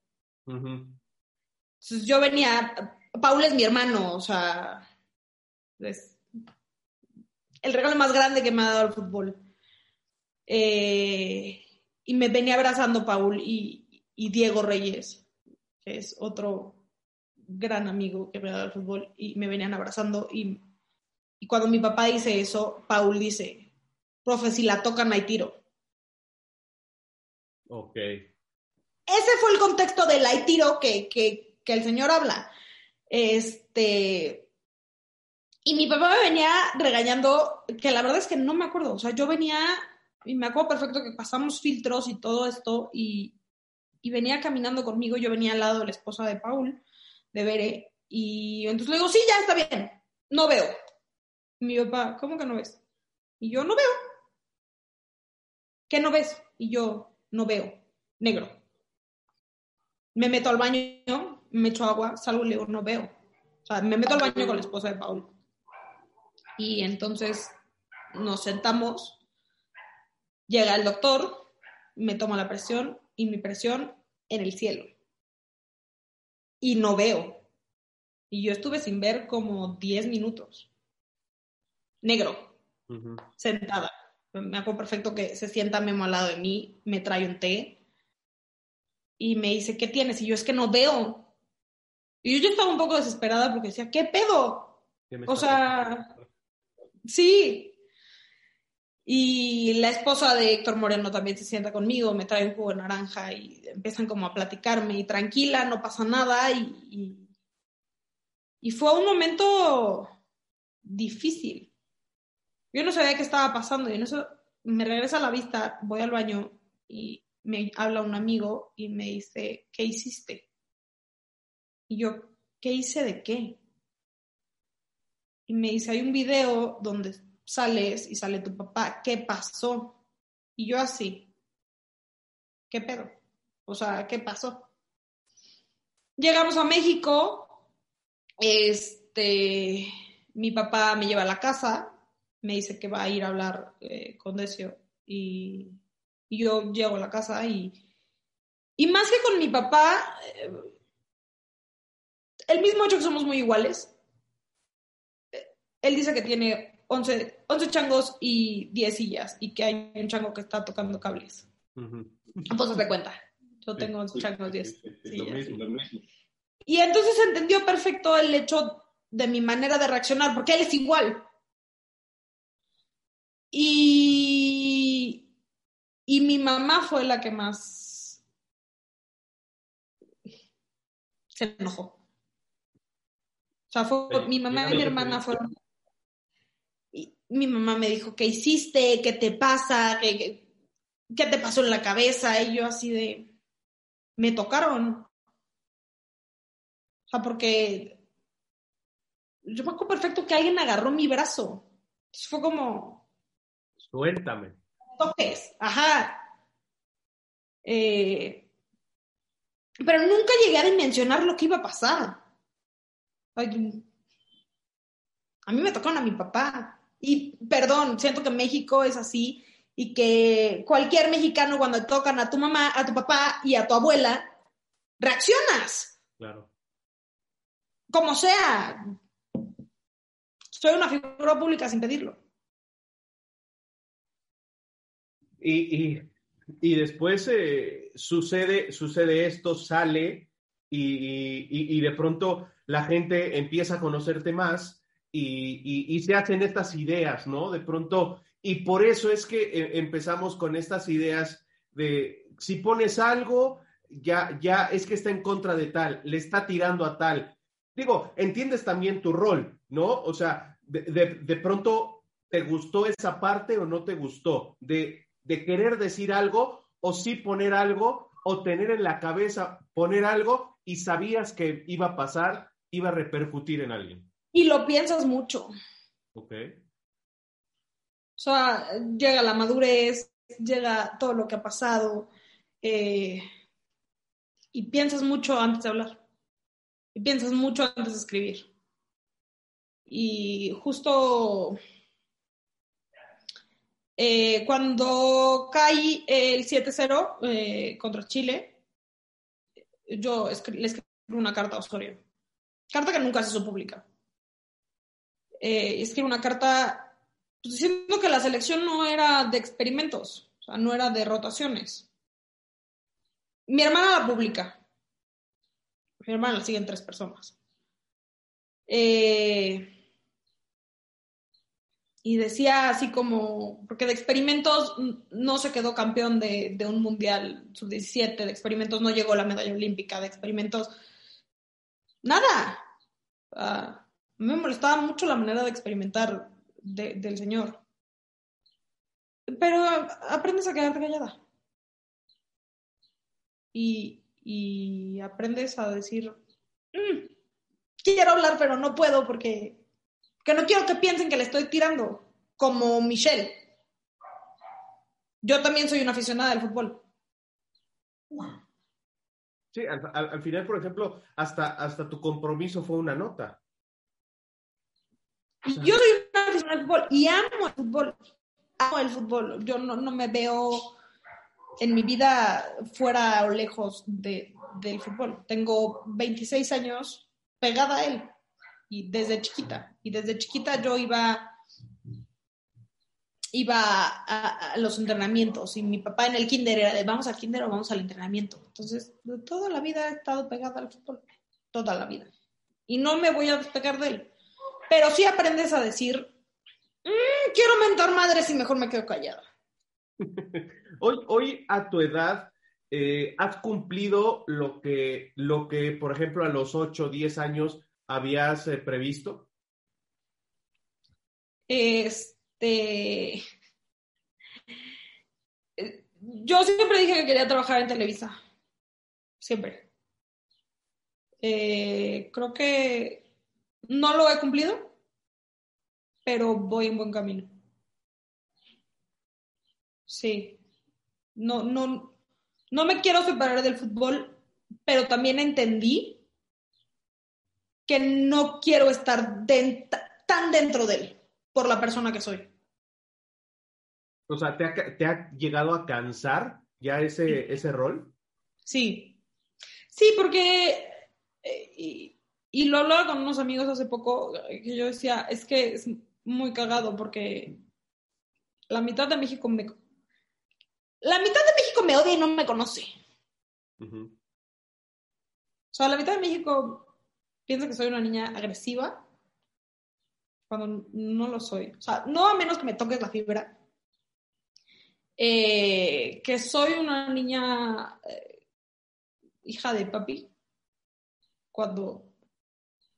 Entonces yo venía, Paul es mi hermano, o sea, es el regalo más grande que me ha dado el fútbol. Eh, y me venía abrazando Paul y, y Diego Reyes, que es otro gran amigo que me ha dado el fútbol, y me venían abrazando. Y, y cuando mi papá dice eso, Paul dice, profe, si la tocan hay tiro. Ok. Ese fue el contexto del tiro que, que, el señor habla. Este. Y mi papá me venía regañando, que la verdad es que no me acuerdo. O sea, yo venía, y me acuerdo perfecto que pasamos filtros y todo esto, y, y venía caminando conmigo. Yo venía al lado de la esposa de Paul, de Bere, y entonces le digo, sí, ya está bien, no veo. Mi papá, ¿cómo que no ves? Y yo, no veo. ¿Qué no ves? Y yo, no veo. Negro me meto al baño, me echo agua, salgo y le digo, no veo. O sea, me meto al baño con la esposa de Paul. Y entonces nos sentamos, llega el doctor, me toma la presión y mi presión en el cielo. Y no veo. Y yo estuve sin ver como 10 minutos. Negro, sentada. Me acuerdo perfecto que se sienta Memo al lado de mí, me trae un té y me dice, ¿qué tienes? Y yo es que no veo. Y yo, estaba un poco desesperada porque decía, ¿qué pedo? ¿Qué me O sea, sí. Y la esposa de Héctor Moreno también se sienta conmigo, me trae un jugo de naranja y empiezan como a platicarme y tranquila, no pasa nada. Y, y, y fue un momento difícil. Yo no sabía qué estaba pasando y en eso me regresa a la vista, voy al baño y me habla un amigo y me dice, ¿qué hiciste? Y yo, ¿qué hice de qué? Y me dice, hay un video donde sales y sale tu papá, ¿qué pasó? Y yo así, ¿qué pedo? O sea, ¿qué pasó? Llegamos a México, este, mi papá me lleva a la casa, me dice que va a ir a hablar eh, con Decio y, y yo llego a la casa y, y más que con mi papá, eh, el mismo hecho que somos muy iguales, él dice que tiene 11, 11 changos y 10 sillas y que hay un chango que está tocando cables. Ujú. Pues de cuenta, yo Sí, tengo 11 sí, changos, 10 sí, sí, sí, sillas. lo mismo, lo mismo. Y entonces entendió perfecto el hecho de mi manera de reaccionar, porque él es igual. Y, y mi mamá fue la que más se enojó. O sea, fue, Sí, mi mamá y mi hermana fueron... Y mi mamá me dijo, ¿qué hiciste? ¿Qué te pasa? ¿Qué, qué, qué te pasó en la cabeza? Y yo así de... Me tocaron. O sea, porque yo me acuerdo perfecto que alguien agarró mi brazo. Entonces fue como, Suéltame. Toques, ajá. Eh, pero nunca llegué a dimensionar lo que iba a pasar. Ay, a mí me tocaron a mi papá. Y perdón, siento que México es así y que cualquier mexicano cuando tocan a tu mamá, a tu papá y a tu abuela, reaccionas. Claro. como sea, soy una figura pública sin pedirlo. Y, y y después eh, sucede, sucede esto, sale y, y, de pronto la gente empieza a conocerte más y, se hacen estas ideas, ¿no? De pronto, y por eso es que eh, empezamos con estas ideas de si pones algo, ya, ya es que está en contra de tal, le está tirando a tal. Digo, entiendes también tu rol, ¿no? O sea, de, de, pronto, ¿te gustó esa parte o no te gustó? De, de querer decir algo o sí poner algo o tener en la cabeza poner algo y sabías que iba a pasar, iba a repercutir en alguien. Y lo piensas mucho. Ok. O sea, llega la madurez, llega todo lo que ha pasado eh, y piensas mucho antes de hablar. Y piensas mucho antes de escribir. Y justo eh, cuando cae el 7-0 eh, contra Chile, yo le escribí una carta a Osorio. Carta que nunca se hizo pública. Eh, escribí una carta pues, diciendo que la selección no era de experimentos, o sea, no era de rotaciones. Mi hermana la publica. Mi hermana la siguen tres personas. Eh, y decía así como, porque de experimentos no se quedó campeón de, un mundial sub-17, de experimentos no llegó la medalla olímpica, de experimentos, nada. Uh, me molestaba mucho la manera de experimentar del señor. Pero aprendes a quedarte callada. Y, y aprendes a decir, mm, quiero hablar, pero no puedo porque que no quiero que piensen que le estoy tirando, como Michelle. Yo también soy una aficionada del fútbol. Sí, al, final, por ejemplo, hasta, hasta tu compromiso fue una nota. yo soy una aficionada del fútbol y amo el fútbol. Amo el fútbol. Yo no, no me veo en mi vida fuera o lejos de, del fútbol. Tengo 26 años pegada a él y desde chiquita. Y desde chiquita yo iba, iba a, los entrenamientos y mi papá en el kinder era de vamos al kinder o vamos al entrenamiento. Entonces, toda la vida he estado pegada al fútbol, toda la vida. Y no me voy a despegar de él. Pero sí aprendes a decir, mm, quiero mentor madres y mejor me quedo callada. hoy, hoy a tu edad, eh, has cumplido lo que, lo que, por ejemplo, a los 8 o 10 años habías eh, previsto? Este. Yo siempre dije que quería trabajar en Televisa. Siempre. Eh, creo que no lo he cumplido, pero voy en buen camino. Sí. No, no, no me quiero separar del fútbol, pero también entendí que no quiero estar tan dentro de él por la persona que soy. O sea, ¿te ha, llegado a cansar ya ese, ese rol? Sí. Sí, porque, eh, y, lo hablaba con unos amigos hace poco, que yo decía, es que es muy cagado porque la mitad de México me... La mitad de México me odia y no me conoce. O sea, la mitad de México piensa que soy una niña agresiva cuando no lo soy. O sea, no a menos que me toques la fibra. Eh, que soy una niña eh, hija de papi cuando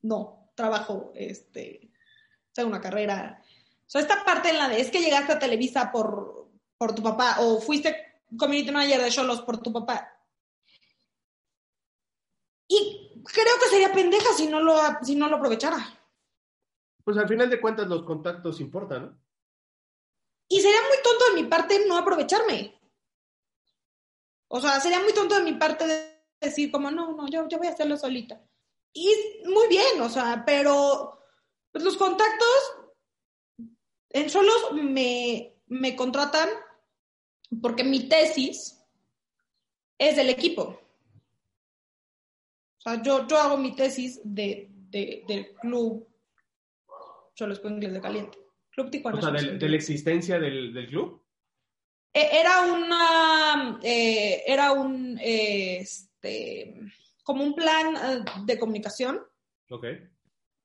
no trabajo, este, tengo una carrera. O sea, esta parte en la de es que llegaste a Televisa por, por tu papá o fuiste community manager de Cholos por tu papá. Y creo que sería pendeja si no lo, si no lo aprovechara. Pues al final de cuentas los contactos importan, ¿no? Y sería muy tonto de mi parte no aprovecharme. O sea, sería muy tonto de mi parte decir como, no, no, yo, yo voy a hacerlo solita. Y muy bien, o sea, pero pues, los contactos en solos me, me contratan porque mi tesis es del equipo. O sea, yo, yo hago mi tesis de, del club Cholos Inglés de Caliente. Club Tijuana. O sea, de, la existencia del, club. E- Era una, eh, era un, eh, este, como un plan eh, de comunicación Ok.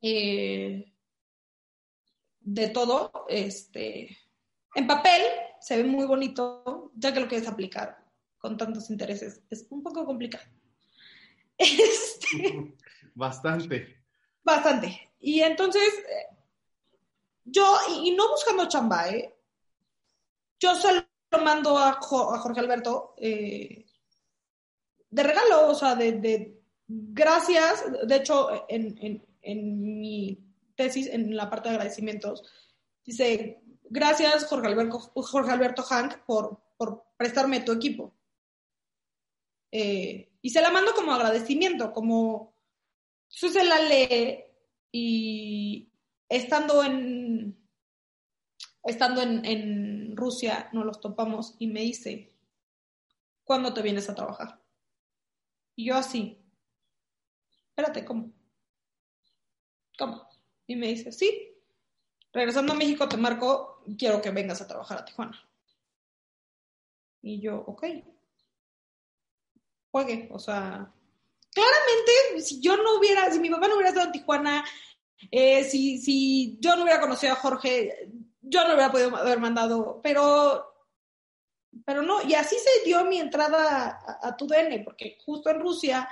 eh, de todo, este, en papel se ve muy bonito, ya que lo quieres aplicar con tantos intereses es un poco complicado. Este, Bastante. bastante. Y entonces, eh, yo, y, y no buscando chamba, ¿eh? yo se lo mando a, Jo- a Jorge Alberto eh, de regalo, o sea, de, de gracias. De hecho, en, en, en mi tesis, en la parte de agradecimientos, dice, gracias Jorge Alberto, Jorge Alberto Hank por, por prestarme tu equipo. Eh, y se la mando como agradecimiento, como yo se la lee y estando en estando en, en Rusia nos los topamos y me dice, ¿cuándo te vienes a trabajar? Y yo así, espérate, ¿cómo? ¿Cómo? Y me dice, sí, regresando a México te marco, quiero que vengas a trabajar a Tijuana. Y yo, ok, o sea, claramente, si yo no hubiera, si mi papá no hubiera estado en Tijuana, eh, si, si yo no hubiera conocido a Jorge, yo no hubiera podido haber mandado, pero, pero no, y así se dio mi entrada a, a tu DN, porque justo en Rusia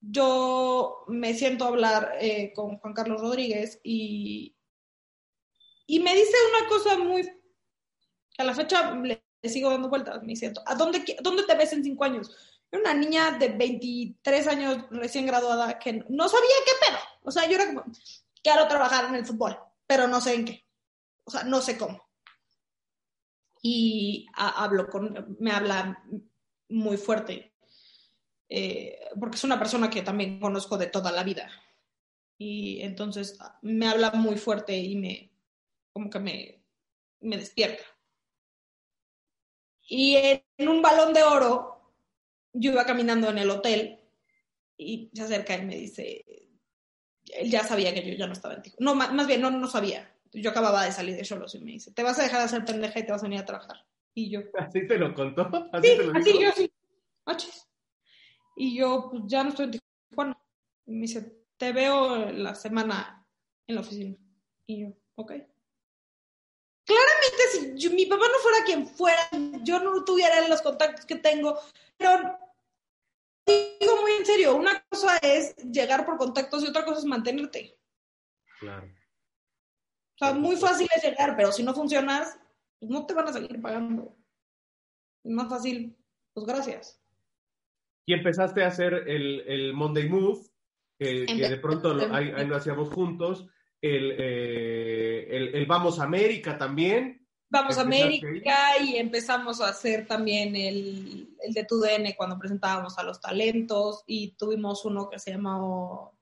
yo me siento a hablar eh, con Juan Carlos Rodríguez y, y me dice una cosa muy, a la fecha le, sigo dando vueltas, me dice, ¿a dónde, dónde te ves en cinco años? Una niña de 23 años recién graduada que no sabía qué pedo. O sea, yo era como, quiero trabajar en el fútbol, pero no sé en qué. O sea, no sé cómo. Y ha- hablo con, me habla muy fuerte, eh, porque es una persona que también conozco de toda la vida. Y entonces me habla muy fuerte y me, como que me, me despierta. Y en un balón de oro, yo iba caminando en el hotel y se acerca y me dice, él ya sabía que yo ya no estaba en Tijuana. No, ma- más bien, no, no sabía. Yo acababa de salir de Cholos y me dice, te vas a dejar de hacer pendeja y te vas a venir a trabajar. Y yo, ¿Así te lo contó? ¿Así sí, te lo así dijo? yo sí. Achis. Y yo, pues ya no estoy en Tijuana. Y me dice, te veo la semana en la oficina. Y yo, ok. Claramente, si yo- mi papá no fuera quien fuera, yo no tuviera los contactos que tengo, pero digo muy en serio, una cosa es llegar por contactos y otra cosa es mantenerte. Claro. O sea, muy fácil es llegar, pero si no funcionas, pues no te van a seguir pagando. Es más fácil, pues gracias. Y empezaste a hacer el, el Monday Move, que, que de pronto lo, ahí, ahí lo hacíamos juntos. El, eh, el, el Vamos a América también. Vamos a Empezaste América y empezamos a hacer también el, el de TUDN cuando presentábamos a los talentos y tuvimos uno que se llamó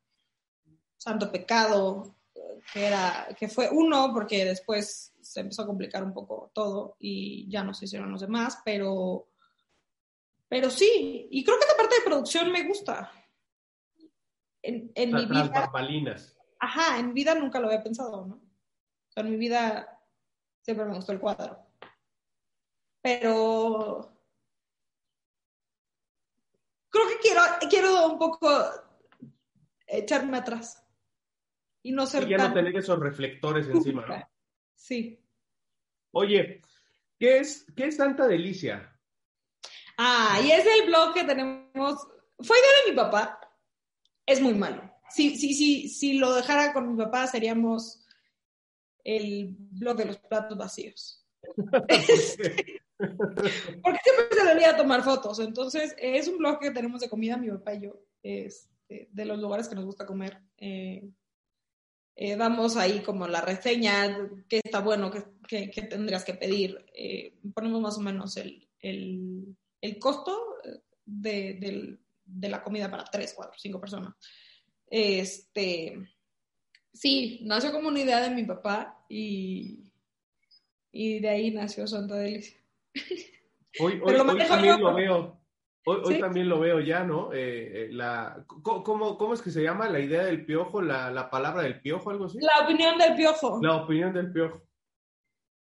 Santo Pecado, que, era, que fue uno porque después se empezó a complicar un poco todo y ya no se hicieron los demás, pero, pero sí, y creo que esta parte de producción me gusta. En, en mi vida, ajá, en vida nunca lo había pensado, ¿no? O sea, en mi vida siempre me gustó el cuadro. Pero creo que quiero, quiero un poco echarme atrás y no ser Y ya no tener esos reflectores encima, ¿no? Sí. Oye, ¿qué es, ¿qué es tanta delicia? Ah, y es el blog que tenemos. Fue idea de mi papá. Es muy malo. Si, si, si, si lo dejara con mi papá, seríamos el blog de los platos vacíos. Porque siempre se le olvida tomar fotos. Entonces, es un blog que tenemos de comida, mi papá y yo, este, de los lugares que nos gusta comer. Eh, eh, damos ahí como la reseña, qué está bueno, qué, qué- qué tendrías que pedir. Eh, ponemos más o menos el, el, el costo de, del- de la comida para tres, cuatro, cinco personas. Este, sí, nació como una idea de mi papá y, y de ahí nació Santa Delicia. Hoy, hoy, hoy también yo. lo veo. Hoy, también lo veo ya, ¿no? Eh, eh, la, ¿cómo, cómo- es que se llama la idea del piojo? La, la palabra del piojo, algo así. La opinión del piojo. La opinión del piojo.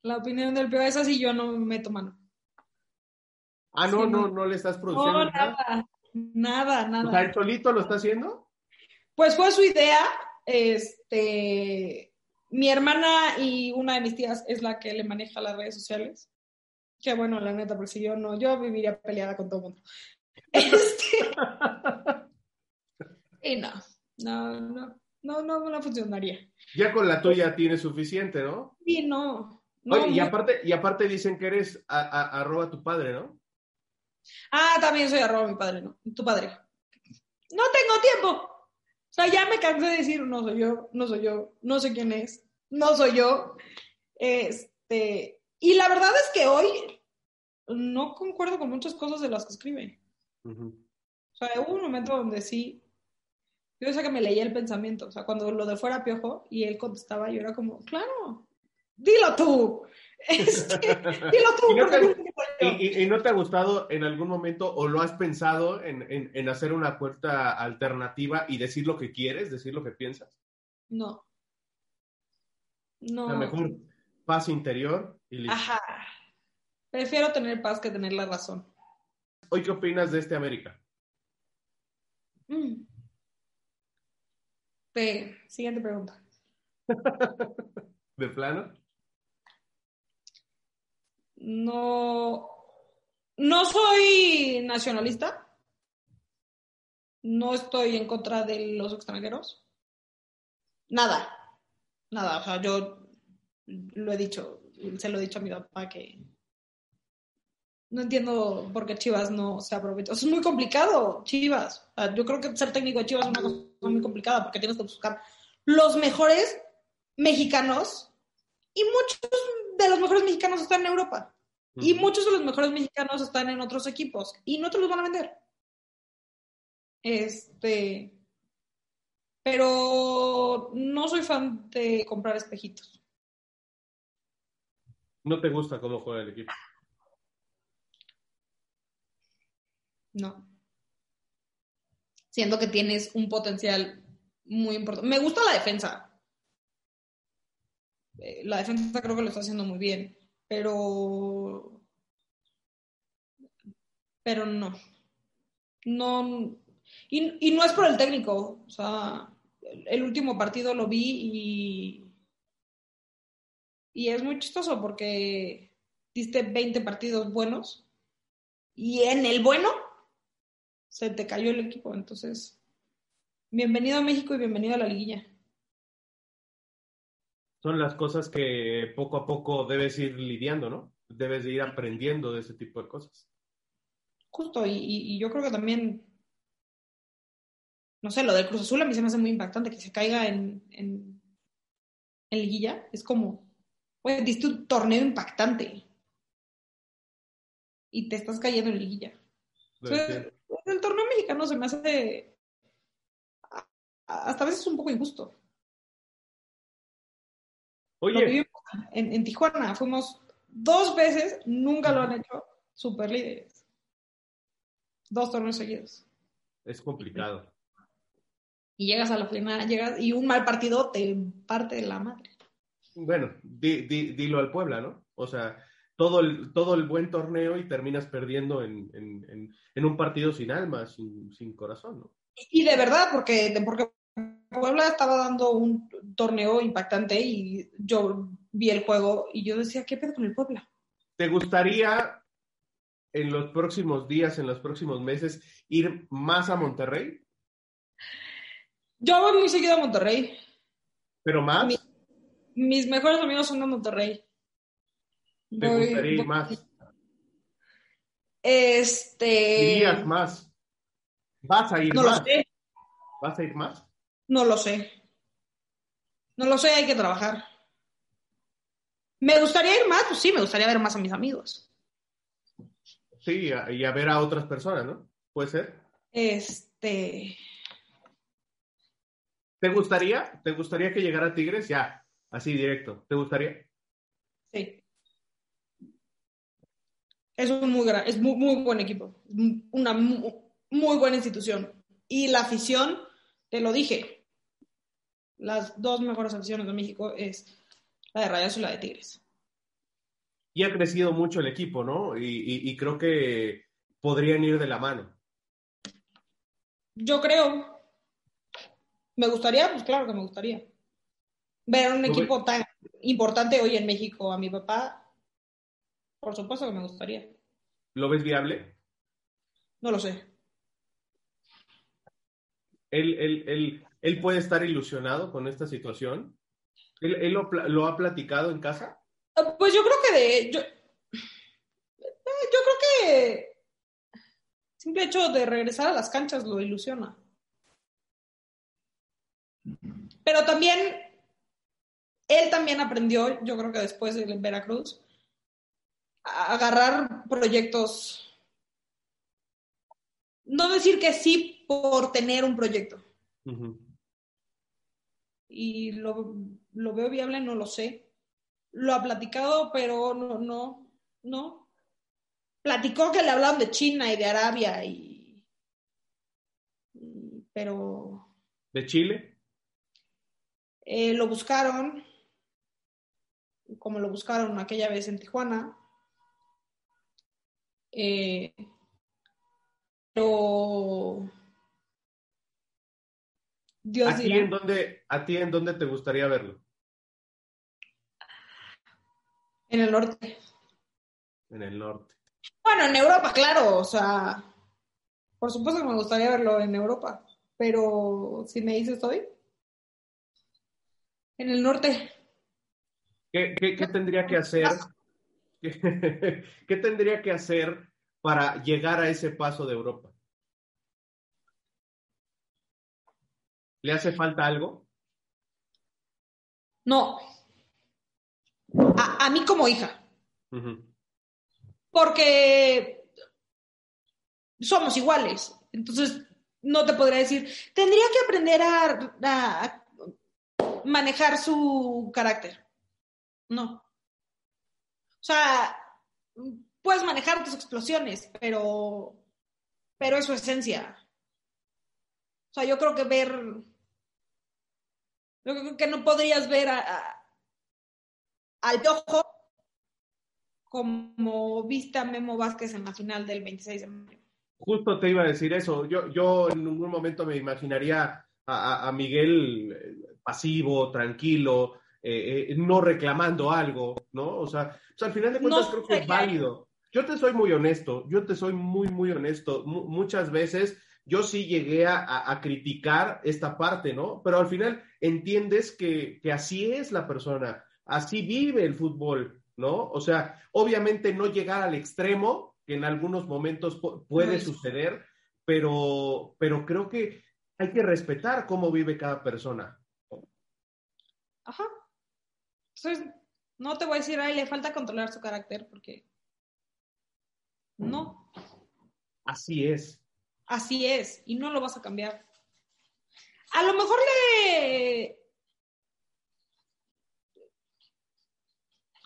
La opinión del piojo, esa sí yo no meto mano. Ah, no, Sí, no, no. no le estás produciendo. No, nada, nada, O sea, nada. ¿el solito lo está haciendo? Pues fue su idea, este, mi hermana y una de mis tías es la que le maneja las redes sociales. Qué bueno, la neta, porque si yo no, yo viviría peleada con todo el mundo. Este, y no, no, no, no, no, no funcionaría. Ya con la tuya tienes suficiente, ¿no? Sí, no. no, Oye, y aparte, y aparte dicen que eres a, a- arroba tu padre, ¿no? Ah, también soy arroba mi padre, ¿no? Tu padre. No tengo tiempo. O sea, ya me cansé de decir, no soy yo, no soy yo, no sé quién es, no soy yo. Este, y la verdad es que hoy no concuerdo con muchas cosas de las que escribe. O sea, hubo un momento donde sí, yo decía que me leía el pensamiento. O sea, cuando lo de fuera piojo y él contestaba, yo era como, claro, dilo tú. Este, dilo tú, ¿Y no porque te-. ¿Y, y- y no te ha gustado en algún momento o lo has pensado en, en- en hacer una cuenta alternativa y decir lo que quieres, decir lo que piensas? No. No. A lo mejor paz interior y listo. Ajá. Prefiero tener paz que tener la razón. ¿Hoy qué opinas de este América? Mm. Pe- Siguiente pregunta. ¿De plano? No. No soy nacionalista. No estoy en contra de los extranjeros. Nada. Nada. O sea, yo lo he dicho, se lo he dicho a mi papá que no entiendo por qué Chivas no se sea, es muy complicado, Chivas. Yo creo que ser técnico de Chivas es una cosa muy complicada porque tienes que buscar los mejores mexicanos y muchos de los mejores mexicanos están en Europa. Y muchos de los mejores mexicanos están en otros equipos y no te los van a vender. Este. Pero no soy fan de comprar espejitos. ¿No te gusta cómo juega el equipo? No. Siento que tienes un potencial muy importante. Me gusta la defensa. Eh, La defensa creo que lo está haciendo muy bien, pero. Pero no. No. Y, y no es por el técnico. O sea, el, el último partido lo vi y. Y es muy chistoso porque diste 20 partidos buenos y en el bueno se te cayó el equipo. Entonces, bienvenido a México y bienvenido a la liguilla. Son las cosas que poco a poco debes ir lidiando, ¿no? Debes de ir aprendiendo de ese tipo de cosas. Justo, y, yo creo que también, no sé, lo del Cruz Azul a mí se me hace muy impactante que se caiga en, en, en liguilla. Es como, oye, diste un torneo impactante y te estás cayendo en liguilla. Entonces, entiendo. el torneo mexicano se me hace hasta a veces un poco injusto. Lo vivimos en, en Tijuana, fuimos dos veces, nunca lo han hecho, super líderes. Dos torneos seguidos. es complicado. Y llegas a la final, llegas y un mal partido te parte de la madre. Bueno, di- di- dilo al Puebla, ¿no? O sea, todo el, todo el buen torneo y terminas perdiendo en, en- en- en un partido sin alma, sin, sin corazón, ¿no? Y de verdad, porque, porque Puebla estaba dando un torneo impactante y yo vi el juego y yo decía, ¿qué pedo con el Puebla? ¿Te gustaría en los próximos días, en los próximos meses, ir más a Monterrey? Yo voy muy seguido a Monterrey. ¿Pero más? Mi- Mis mejores amigos son de Monterrey. ¿Te Voy- gustaría ir voy- más? Este. ¿Irías más? ¿Vas a ir No lo más? sé. ¿Vas a ir más? No lo sé. No lo sé, hay que trabajar. ¿Me gustaría ir más? Pues sí, me gustaría ver más a mis amigos. Sí, y a ver a otras personas, ¿no? ¿Puede ser? Este. ¿Te gustaría? ¿Te gustaría que llegara Tigres? Ya, así directo. ¿Te gustaría? Sí. Es un muy gran, es muy, muy buen equipo. Una mu- muy buena institución. Y la afición, te lo dije. Las dos mejores aficiones de México es la de Rayados y la de Tigres. Y ha crecido mucho el equipo, ¿no? Y, y- y creo que podrían ir de la mano. Yo creo. ¿Me gustaría? Pues claro que me gustaría. Ver un equipo tan importante hoy en México a mi papá, por supuesto que me gustaría. ¿Lo ves viable? No lo sé. ¿Él, él, él, él puede estar ilusionado con esta situación? ¿Él, él lo, lo, ha platicado en casa? Pues yo creo que de... Yo, yo creo que simple hecho de regresar a las canchas lo ilusiona. Pero también, él también aprendió, yo creo que después de Veracruz, a agarrar proyectos. No decir que sí por tener un proyecto. Uh -huh. Y lo, lo, veo viable, no lo sé. Lo ha platicado, pero no, no, no. Platicó que le hablaban de China y de Arabia y, y pero. ¿De Chile? Eh, lo buscaron, como lo buscaron aquella vez en Tijuana. Eh, pero Dios ¿A ti, en dónde, ¿A ti en dónde te gustaría verlo? En el norte. En el norte. Bueno, en Europa, claro, o sea, por supuesto que me gustaría verlo en Europa, pero si me dices hoy, en el norte. ¿Qué, qué, qué tendría que hacer? ¿Qué, ¿Qué tendría que hacer para llegar a ese paso de Europa? ¿Le hace falta algo? No. A, a mí como hija. Uh -huh. Porque somos iguales. Entonces, no te podría decir, tendría que aprender a, a, a manejar su carácter. No. O sea, puedes manejar tus explosiones, pero, pero es su esencia. O sea, yo creo que ver, yo creo que no podrías ver a, a, al como vista Memo Vázquez en la final del 26 de mayo. Justo te iba a decir eso. Yo, yo en ningún momento me imaginaría a, a Miguel pasivo, tranquilo, eh, eh, no reclamando algo, ¿no? O sea, o sea al final de cuentas no, creo que es válido. Yo te soy muy honesto, yo te soy muy, muy honesto. M muchas veces yo sí llegué a, a, a, criticar esta parte, ¿no? Pero al final entiendes que, que así es la persona, así vive el fútbol, ¿no? O sea, obviamente no llegar al extremo, que en algunos momentos puede suceder, pero, pero creo que hay que respetar cómo vive cada persona. Ajá. Entonces, no te voy a decir, ay, le falta controlar su carácter, porque no. Así es. Así es, y no lo vas a cambiar. A lo mejor le...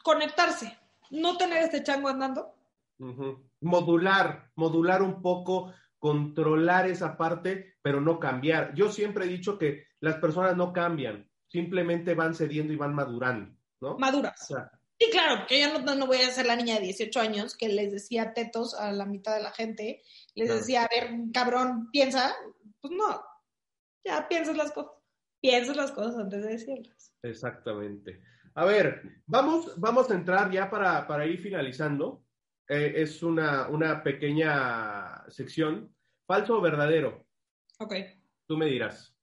Conectarse, no tener este chango andando. Uh -huh. Modular, modular un poco, controlar esa parte, pero no cambiar. Yo siempre he dicho que las personas no cambian, simplemente van cediendo y van madurando, ¿no? Maduras. O sea, sí, claro, porque yo no, no, voy a ser la niña de 18 años que les decía tetos a la mitad de la gente, les claro. decía, a ver, cabrón, piensa, pues no, ya piensas las cosas, piensas las cosas antes de decirlas. Exactamente. A ver, vamos, vamos a entrar ya para, para ir finalizando. Eh, es una, una pequeña sección. ¿Falso o verdadero? Ok. Tú me dirás.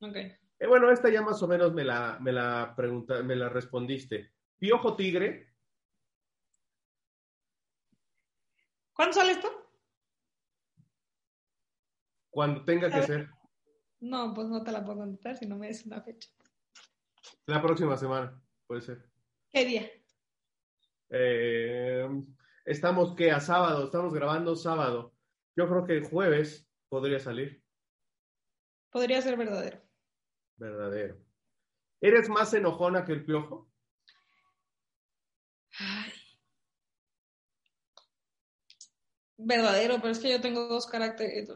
Ok. Eh, bueno, esta ya más o menos me la, me la, pregunta, me la respondiste. ¿Piojo tigre? ¿Cuándo sale esto? Cuando tenga que ser. No, pues no te la puedo contestar si no me des una fecha. La próxima semana, puede ser. ¿Qué día? Eh, estamos que a sábado, estamos grabando sábado. Yo creo que el jueves podría salir. Podría ser verdadero. Verdadero. ¿Eres más enojona que el piojo? Ay. Verdadero, pero es que yo tengo dos caracteres.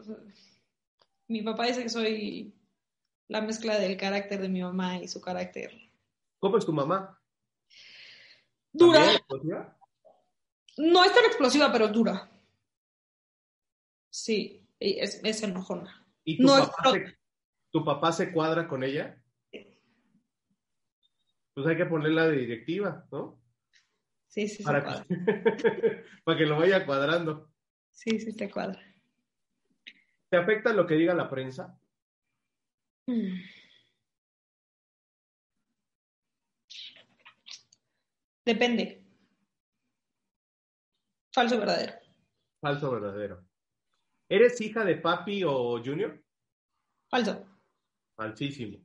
Mi papá dice que soy la mezcla del carácter de mi mamá y su carácter. ¿Cómo es tu mamá? Dura. No es tan explosiva, pero dura. Sí, y es, es enojona. ¿Y tu, No papá es- se, tu papá se cuadra con ella? Pues hay que ponerla de directiva, ¿no? Sí, sí, se Para cuadra. que, para que lo vaya cuadrando. Sí, sí, se cuadra. ¿Te afecta lo que diga la prensa? Mm. Depende. Falso verdadero. Falso verdadero. ¿Eres hija de papi o junior? Falso. Falsísimo.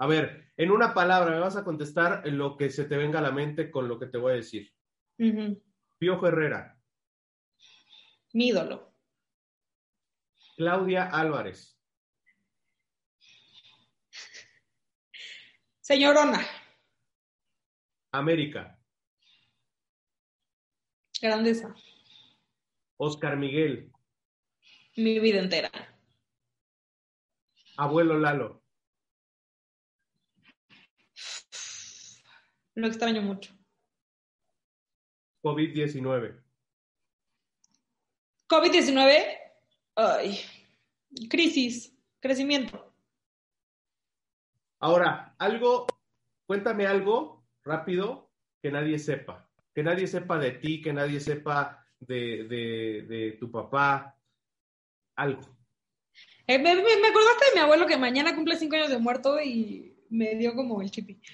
A ver, en una palabra me vas a contestar lo que se te venga a la mente con lo que te voy a decir. Ujú. Piojo Herrera, Mi ídolo. Claudia Álvarez, Señorona. América, Grandeza. Oscar Miguel, Mi vida entera. Abuelo Lalo, Lo extraño mucho. COVID-19, COVID-19. Ay. Crisis. Crecimiento. Ahora, algo, cuéntame algo rápido que nadie sepa. Que nadie sepa de ti, que nadie sepa de, de, de tu papá. Algo. Eh, me, me- me acordaste de mi abuelo que mañana cumple cinco años de muerto y me dio como el chipi.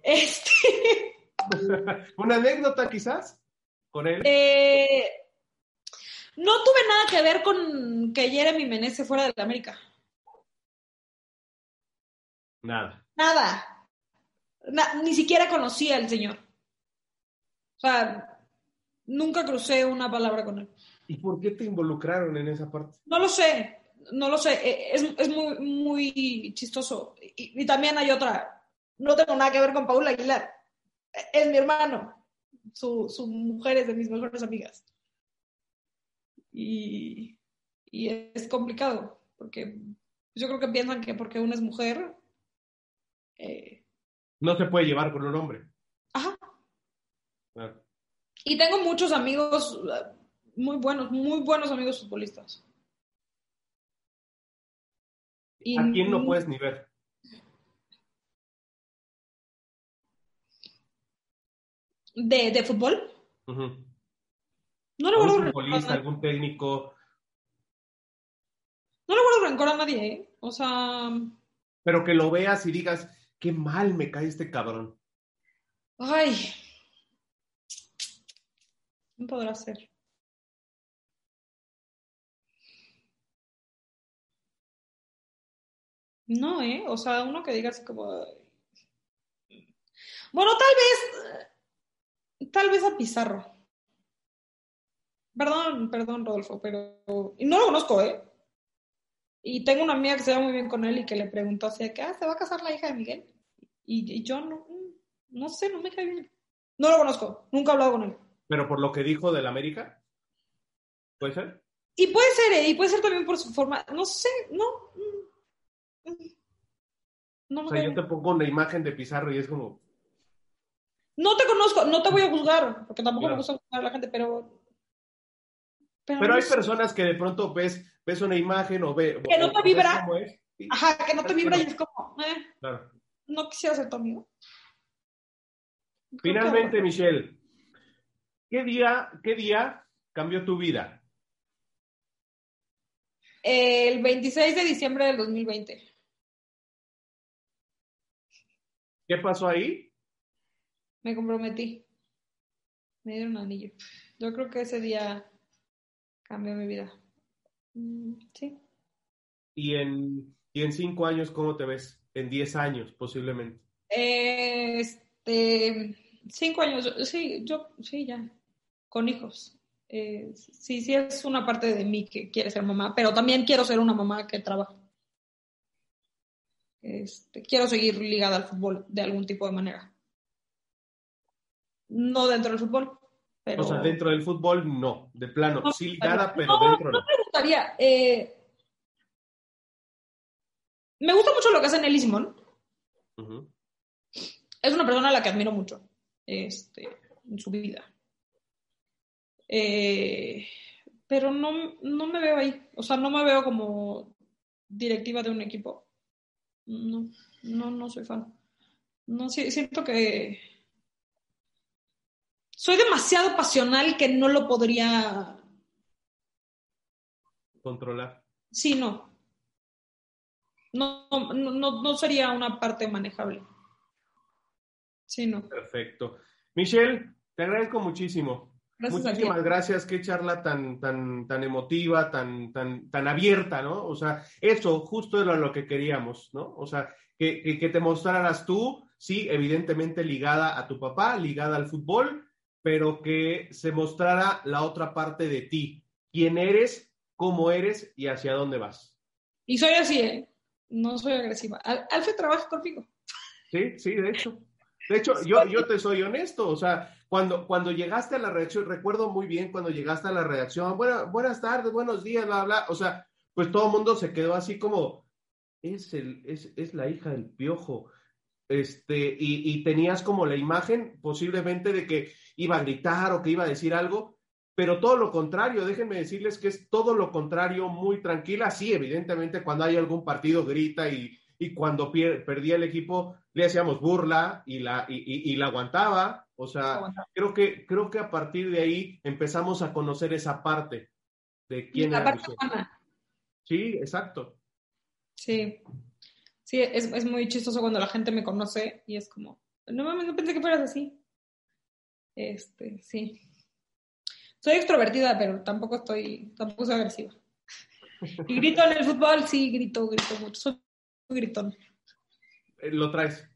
Este, Una anécdota quizás con él. eh, no tuve nada que ver con que Jeremy Menez se fuera de la América. Nada. Nada. Na- ni siquiera conocía al señor. O sea, nunca crucé una palabra con él. ¿Y por qué te involucraron en esa parte? No lo sé, no lo sé. Eh, Es, es muy, muy chistoso. Y, y también hay otra. No tengo nada que ver con Paula Aguilar. Es mi hermano. Su, su mujer es de mis mejores amigas. Y, y es complicado, porque yo creo que piensan que porque una es mujer. eh, No se puede llevar con un hombre. ajá. Claro. Y tengo muchos amigos eh, muy buenos, muy buenos amigos futbolistas. Y ¿A quién no puedes ni ver? ¿De, de fútbol? No le ¿Algún guardo rencor a futbolista, algún técnico? No le guardo rencor a nadie, ¿eh? O sea, Pero que lo veas y digas, qué mal me cae este cabrón. ay. ¿Quién podrá ser? No, ¿eh? O sea, uno que diga así como... Bueno, tal vez... Tal vez a Pizarro. Perdón, perdón, Rodolfo, pero... Y no lo conozco, ¿eh? Y tengo una amiga que se va muy bien con él y que le preguntó así, de que, ah, ¿se va a casar la hija de Miguel? Y, y yo no, no sé, no me cae bien. No lo conozco, nunca he hablado con él. Pero por lo que dijo del América, ¿puede ser? Y puede ser, ¿eh? y puede ser también por su forma, no sé, no. mm, mm. No, me O sea, yo te pongo una imagen de Pizarro y es como, No te conozco, no te voy a juzgar, porque tampoco Claro. me gusta juzgar a la gente, pero. pero hay personas que de pronto ves, ves una imagen o ve. Que no te vibra. Ajá, que no te vibra y es como, eh, claro. no quisiera ser tu amigo. Finalmente, Michelle, ¿qué día, qué día cambió tu vida? El 26 de diciembre del 2020. ¿Qué pasó ahí? Me comprometí. Me dieron un anillo. Yo creo que ese día cambió mi vida. Mm, Sí. Y en, y en cinco años, ¿cómo te ves? En diez años, posiblemente. Este, cinco años, sí, yo, sí, ya, con hijos. Eh, sí, sí es una parte de mí que quiere ser mamá, pero también quiero ser una mamá que trabaja. Este, quiero seguir ligada al fútbol de algún tipo de manera. No dentro del fútbol, pero... O sea, dentro del fútbol, no. De plano, No, sí ligada, pero no, dentro no. me gustaría. eh, me gusta mucho lo que hace Nelly Simón. Es una persona a la que admiro mucho este, en su vida. Eh, pero no, no me veo ahí. O sea, no me veo como directiva de un equipo. No, no, no soy fan. No, siento que soy demasiado pasional que no lo podría controlar. Sí, no. No, no, no, no sería una parte manejable. Sí, no. Perfecto. Michelle, te agradezco muchísimo. Gracias. Muchísimas gracias, qué charla tan, tan, tan emotiva, tan, tan, tan abierta, ¿no? O sea, eso justo era lo que queríamos, ¿no? O sea, que, que te mostraras tú, sí, evidentemente ligada a tu papá, ligada al fútbol, pero que se mostrara la otra parte de ti, quién eres, cómo eres y hacia dónde vas. Y soy así, ¿eh? No soy agresiva. Al- Alfred trabaja conmigo. Sí, sí, de hecho. De hecho, yo, yo te soy honesto, o sea, cuando, cuando llegaste a la redacción, recuerdo muy bien cuando llegaste a la redacción, "Buena- buenas tardes, buenos días, bla, bla, o sea, pues todo el mundo se quedó así como, es, el, es, es la hija del piojo, este, y, y tenías como la imagen posiblemente de que iba a gritar o que iba a decir algo, pero todo lo contrario, déjenme decirles que es todo lo contrario, muy tranquila, sí, evidentemente cuando hay algún partido grita y, y cuando pier- perdía el equipo le hacíamos burla y la, y, y- y la aguantaba. O sea, Aguantaba. creo que, creo que a partir de ahí empezamos a conocer esa parte de quién la era parte humana. Sí, exacto. Sí. Sí, es, es muy chistoso cuando la gente me conoce y es como, no mames, no pensé que fueras así. Este, sí. Soy extrovertida, pero tampoco estoy, tampoco soy agresiva. Y grito en el fútbol, sí, grito, grito mucho. Soy gritón. Eh, lo traes,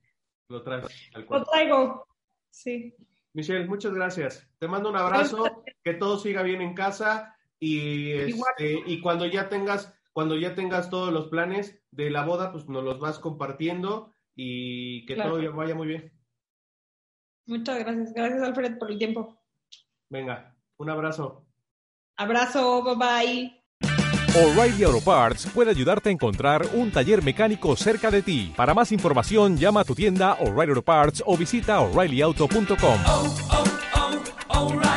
lo traes. Lo traigo. Sí. Michelle, muchas gracias. Te mando un abrazo, que todo siga bien en casa y, este, y cuando ya tengas, cuando ya tengas todos los planes de la boda, pues nos los vas compartiendo y que Claro. todo vaya muy bien. Muchas gracias. Gracias, Alfred, por el tiempo. Venga, un abrazo. Abrazo, bye bye. O'Reilly Auto Parts puede ayudarte a encontrar un taller mecánico cerca de ti. Para más información, llama a tu tienda O'Reilly Auto Parts o visita oreillyauto.com. oh, oh, O'Reilly